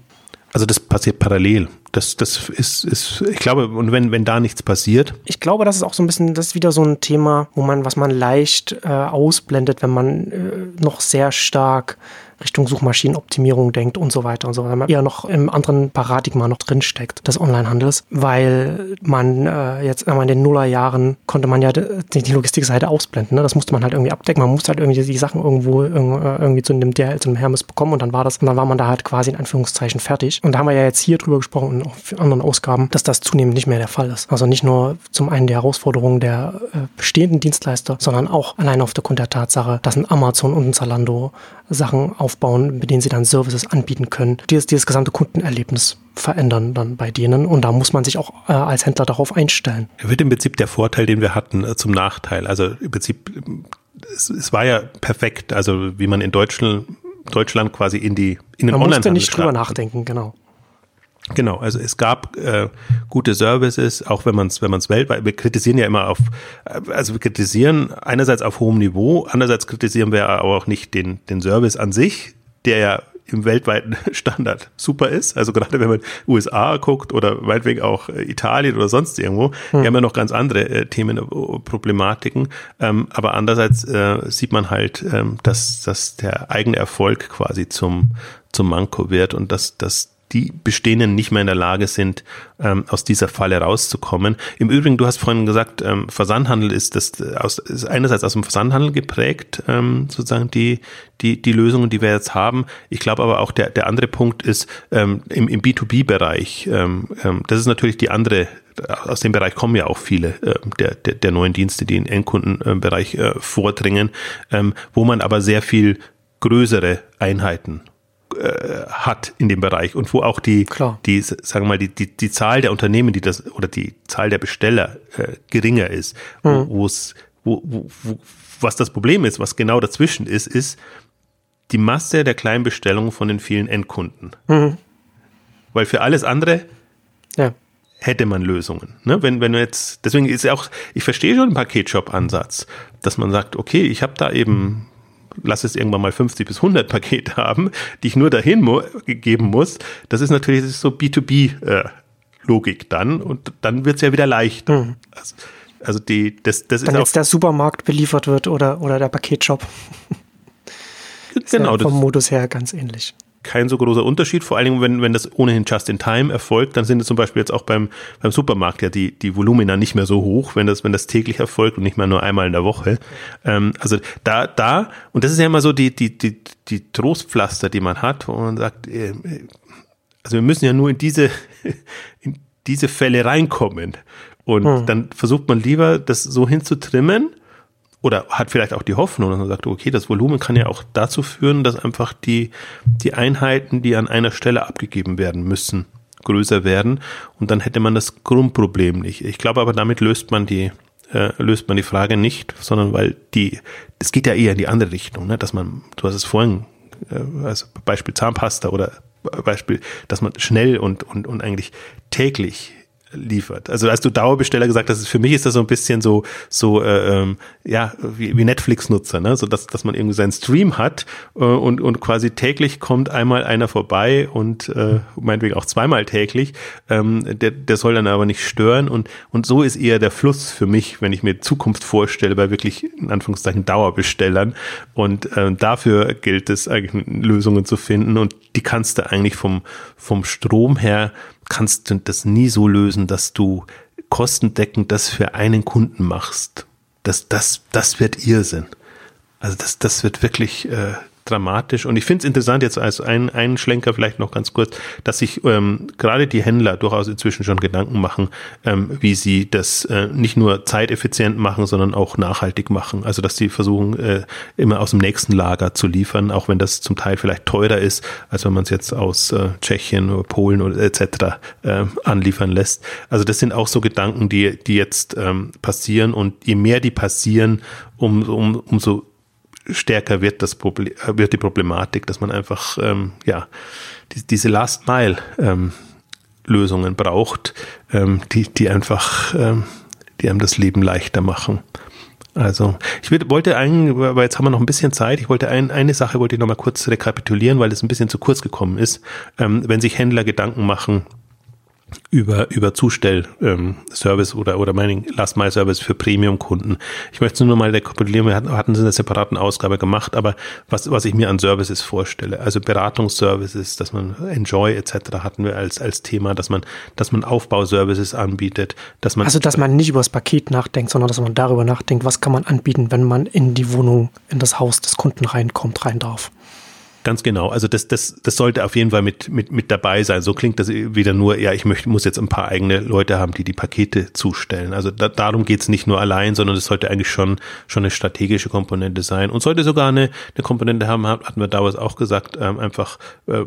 Also das passiert parallel. Das, das ist, ist, ich glaube, und wenn, wenn da nichts passiert. Ich glaube, das ist auch so ein bisschen, das ist wieder so ein Thema, wo man, was man leicht äh, ausblendet, wenn man äh, noch sehr stark Richtung Suchmaschinenoptimierung denkt und so weiter und so, weil man eher noch im anderen Paradigma noch drinsteckt des Onlinehandels, weil man äh, jetzt in den Nullerjahren konnte man ja die, die Logistikseite ausblenden. Ne? Das musste man halt irgendwie abdecken. Man musste halt irgendwie die Sachen irgendwo äh, irgendwie zu einem DHL, zu einem Hermes bekommen und dann war das, und dann war man da halt quasi in Anführungszeichen fertig. Und da haben wir ja jetzt hier drüber gesprochen und auch für anderen Ausgaben, dass das zunehmend nicht mehr der Fall ist. Also nicht nur zum einen die Herausforderungen der äh, bestehenden Dienstleister, sondern auch allein auf der Grund der Tatsache, dass ein Amazon und ein Zalando Sachen aufbauen, mit denen sie dann Services anbieten können, die dieses gesamte Kundenerlebnis verändern dann bei denen. Und da muss man sich auch äh, als Händler darauf einstellen. Wird im Prinzip der Vorteil, den wir hatten, äh, zum Nachteil. Also im Prinzip, es, es, war ja perfekt, also wie man in Deutschland, Deutschland quasi in die in den Man musste nicht drüber nachdenken, genau. Genau, also es gab äh, gute Services, auch wenn man es wenn man es weltweit, wir kritisieren ja immer auf, also wir kritisieren einerseits auf hohem Niveau, andererseits kritisieren wir aber auch nicht den, den Service an sich, der ja im weltweiten Standard super ist. Also gerade wenn man USA guckt oder meinetwegen auch äh, Italien oder sonst irgendwo, hm. die haben ja noch ganz andere äh, Themen, äh, Problematiken. Ähm, aber andererseits äh, sieht man halt, ähm, dass, dass der eigene Erfolg quasi zum, zum Manko wird und dass, dass die Bestehenden nicht mehr in der Lage sind, ähm, aus dieser Falle rauszukommen. Im Übrigen, du hast vorhin gesagt, ähm, Versandhandel ist das aus, ist einerseits aus dem Versandhandel geprägt, ähm, sozusagen die, die, die Lösungen, die wir jetzt haben. Ich glaube aber auch der, der andere Punkt ist ähm, im, im B2B-Bereich. Ähm, ähm, das ist natürlich die andere aus dem Bereich kommen ja auch viele äh, der, der, der neuen Dienste, die in Endkundenbereich äh, vordringen, ähm, wo man aber sehr viel größere Einheiten äh, hat in dem Bereich und wo auch die, Klar. die sagen wir mal, die, die, die Zahl der Unternehmen, die das oder die Zahl der Besteller äh, geringer ist, mhm. wo es, wo, wo, wo, was das Problem ist, was genau dazwischen ist, ist die Masse der kleinen Bestellungen von den vielen Endkunden. Mhm. Weil für alles andere ja. hätte man Lösungen. Ne? Wenn, wenn du jetzt, deswegen ist ja auch, ich verstehe schon den Paketshop-Ansatz, dass man sagt, okay, ich habe da eben lass es irgendwann mal 50 bis 100 Pakete haben, die ich nur dahin mu geben muss. Das ist natürlich so B2B-Logik äh, dann und dann wird es ja wieder leichter. Mhm. Also, also, die, das, das Wenn ist jetzt der Supermarkt beliefert wird oder, oder der Paketshop. genau. Ja vom Modus her ganz ähnlich kein so großer Unterschied. Vor allem, wenn, wenn das ohnehin just in time erfolgt, dann sind es zum Beispiel jetzt auch beim, beim Supermarkt ja die, die Volumina nicht mehr so hoch, wenn das, wenn das täglich erfolgt und nicht mehr nur einmal in der Woche. Ähm, also da, da, und das ist ja immer so die, die, die, die Trostpflaster, die man hat, wo man sagt, äh, also wir müssen ja nur in diese, in diese Fälle reinkommen. Und hm. dann versucht man lieber, das so hinzutrimmen, oder hat vielleicht auch die Hoffnung, dass man sagt, okay, das Volumen kann ja auch dazu führen, dass einfach die, die Einheiten, die an einer Stelle abgegeben werden müssen, größer werden und dann hätte man das Grundproblem nicht. Ich glaube aber, damit löst man die, äh, löst man die Frage nicht, sondern weil die, es geht ja eher in die andere Richtung, ne? dass man, du hast es vorhin, äh, als Beispiel Zahnpasta oder Beispiel, dass man schnell und, und, und eigentlich täglich liefert. Also als du Dauerbesteller gesagt hast, für mich ist das so ein bisschen so so äh, ähm, ja wie, wie Netflix-Nutzer, ne? so dass dass man irgendwie seinen Stream hat äh, und und quasi täglich kommt einmal einer vorbei und äh, meinetwegen auch zweimal täglich. Ähm, der der soll dann aber nicht stören und und so ist eher der Fluss für mich, wenn ich mir Zukunft vorstelle bei wirklich in Anführungszeichen Dauerbestellern und äh, dafür gilt es eigentlich Lösungen zu finden und die kannst du eigentlich vom vom Strom her kannst du das nie so lösen, dass du kostendeckend das für einen Kunden machst. Das, das, das wird Irrsinn. Also das, das wird wirklich äh, dramatisch. Und ich finde es interessant, jetzt als ein, ein Schlenker vielleicht noch ganz kurz, dass sich ähm, gerade die Händler durchaus inzwischen schon Gedanken machen, ähm, wie sie das äh, nicht nur zeiteffizient machen, sondern auch nachhaltig machen. Also dass sie versuchen, äh, immer aus dem nächsten Lager zu liefern, auch wenn das zum Teil vielleicht teurer ist, als wenn man es jetzt aus äh, Tschechien oder Polen oder etc. Äh, anliefern lässt. Also das sind auch so Gedanken, die, die jetzt ähm, passieren und je mehr die passieren, um, um, umso stärker wird das Problem, wird die Problematik, dass man einfach ähm, ja die, diese Last Mile ähm, Lösungen braucht, ähm, die die einfach ähm, die einem das Leben leichter machen. Also ich wollte eigentlich, aber jetzt haben wir noch ein bisschen Zeit. Ich wollte ein, eine Sache wollte ich noch mal kurz rekapitulieren, weil es ein bisschen zu kurz gekommen ist. Ähm, wenn sich Händler Gedanken machen über, über Zustellservice ähm, oder, oder Mining Last Mile Service für Premium-Kunden. Ich möchte nur mal rekapitulieren, wir hatten, hatten sie in einer separaten Ausgabe gemacht, aber was, was ich mir an Services vorstelle, also Beratungsservices, dass man Enjoy etc. hatten wir als, als Thema, dass man, dass man Aufbauservices anbietet, dass man. Also, dass man nicht über das Paket nachdenkt, sondern dass man darüber nachdenkt, was kann man anbieten, wenn man in die Wohnung, in das Haus des Kunden reinkommt, rein darf. Ganz genau. Also das, das, das sollte auf jeden Fall mit, mit, mit dabei sein. So klingt das wieder nur, ja, ich möchte, muss jetzt ein paar eigene Leute haben, die die Pakete zustellen. Also da, darum geht's nicht nur allein, sondern es sollte eigentlich schon, schon eine strategische Komponente sein und sollte sogar eine, eine Komponente haben, hatten wir damals auch gesagt, ähm, einfach, äh,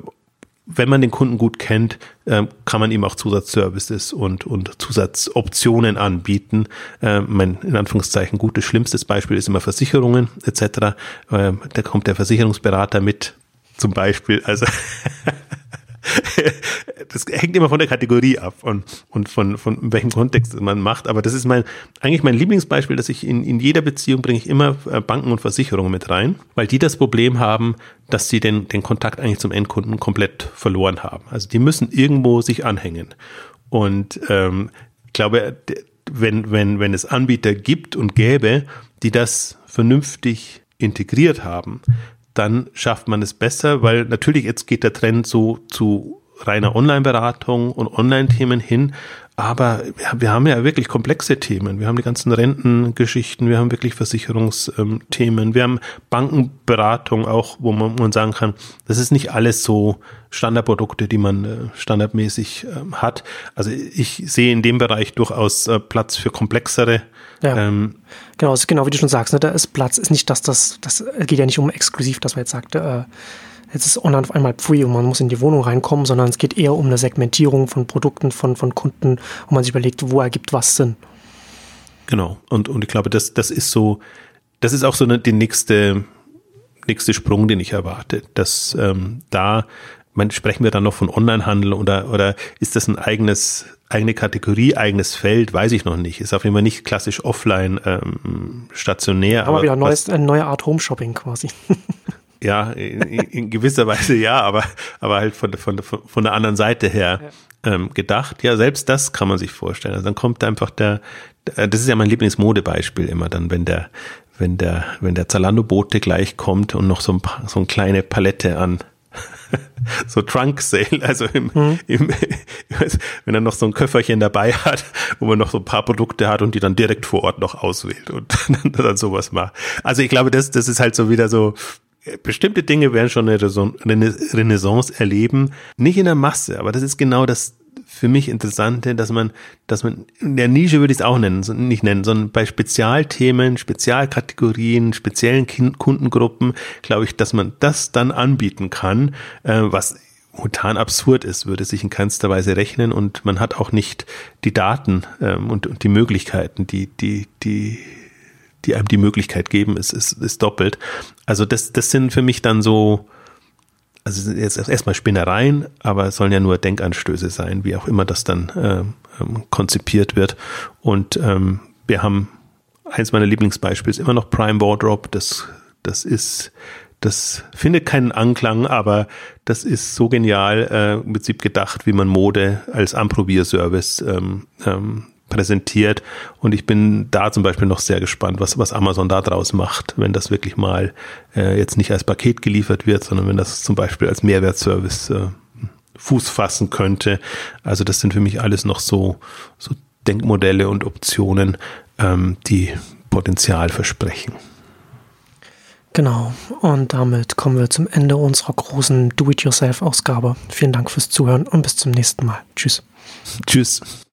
wenn man den Kunden gut kennt, ähm, kann man ihm auch Zusatzservices und, und Zusatzoptionen anbieten. Ähm, mein, in Anführungszeichen, gutes, schlimmstes Beispiel ist immer Versicherungen etc. Ähm, da kommt der Versicherungsberater mit zum Beispiel. Also das hängt immer von der Kategorie ab und, und von, von welchem Kontext man macht. Aber das ist mein, eigentlich mein Lieblingsbeispiel, dass ich in, in jeder Beziehung bringe ich immer äh, Banken und Versicherungen mit rein, weil die das Problem haben, dass sie den, den Kontakt eigentlich zum Endkunden komplett verloren haben. Also die müssen irgendwo sich anhängen. Und ähm, ich glaube, wenn, wenn, wenn es Anbieter gibt und gäbe, die das vernünftig integriert haben, dann schafft man es besser, weil natürlich jetzt geht der Trend so zu reiner Online-Beratung und Online-Themen hin, aber wir, haben ja wirklich komplexe Themen. Wir haben die ganzen Rentengeschichten, wir haben wirklich Versicherungsthemen, wir haben Bankenberatung auch, wo man, sagen kann, das ist nicht alles so Standardprodukte, die man äh, standardmäßig äh, hat. Also ich sehe in dem Bereich durchaus äh, Platz für komplexere. Ja. Ähm, genau, ist genau wie du schon sagst, ne, da ist Platz, ist nicht, dass das, das geht ja nicht um exklusiv, dass man jetzt sagt, äh, jetzt ist online auf einmal Pfui und man muss in die Wohnung reinkommen, sondern es geht eher um eine Segmentierung von Produkten, von, von Kunden, wo man sich überlegt, wo ergibt was Sinn. Genau. Und, und ich glaube, das, das ist so, das ist auch so eine, die nächste, nächste Sprung, den ich erwarte, dass ähm, da, man, sprechen wir dann noch von Onlinehandel oder, oder ist das ein eigenes, eigene Kategorie, eigenes Feld, weiß ich noch nicht. Ist auf jeden Fall nicht klassisch offline ähm, stationär. Aber, aber wieder neues, eine neue Art Home-Shopping quasi. Ja, in, in, gewisser Weise ja, aber, aber halt von, von, von der anderen Seite her ja. ähm, gedacht. Ja, selbst das kann man sich vorstellen. Also dann kommt einfach der, das ist ja mein Lieblingsmodebeispiel immer dann, wenn der, wenn der, wenn der Zalando-Bote gleich kommt und noch so ein, so eine kleine Palette an so Trunk Sale, also im, mhm. im, wenn er noch so ein Köfferchen dabei hat, wo man noch so ein paar Produkte hat und die dann direkt vor Ort noch auswählt und dann, sowas macht. Also ich glaube, das, das ist halt so wieder so, bestimmte Dinge werden schon eine Renaissance erleben. Nicht in der Masse, aber das ist genau das für mich Interessante, dass man, dass man, in der Nische würde ich es auch nennen, nicht nennen, sondern bei Spezialthemen, Spezialkategorien, speziellen Kundengruppen, glaube ich, dass man das dann anbieten kann, äh, was momentan absurd ist, würde sich in keinster Weise rechnen und man hat auch nicht die Daten ähm, und, und die Möglichkeiten, die, die, die die einem die Möglichkeit geben, ist, ist, ist doppelt. Also das, das sind für mich dann so, also sind jetzt erstmal Spinnereien, aber es sollen ja nur Denkanstöße sein, wie auch immer das dann äh, konzipiert wird. Und ähm, wir haben eins meiner Lieblingsbeispiele ist immer noch Prime Wardrobe. Das, das ist, das findet keinen Anklang, aber das ist so genial äh, im Prinzip gedacht, wie man Mode als Anprobierservice ähm, ähm, präsentiert. Und ich bin da zum Beispiel noch sehr gespannt, was, was Amazon da draus macht, wenn das wirklich mal äh, jetzt nicht als Paket geliefert wird, sondern wenn das zum Beispiel als Mehrwertservice äh, Fuß fassen könnte. Also das sind für mich alles noch so, so Denkmodelle und Optionen, ähm, die Potenzial versprechen. Genau, und damit kommen wir zum Ende unserer großen Do-it-yourself-Ausgabe. Vielen Dank fürs Zuhören und bis zum nächsten Mal. Tschüss. Tschüss.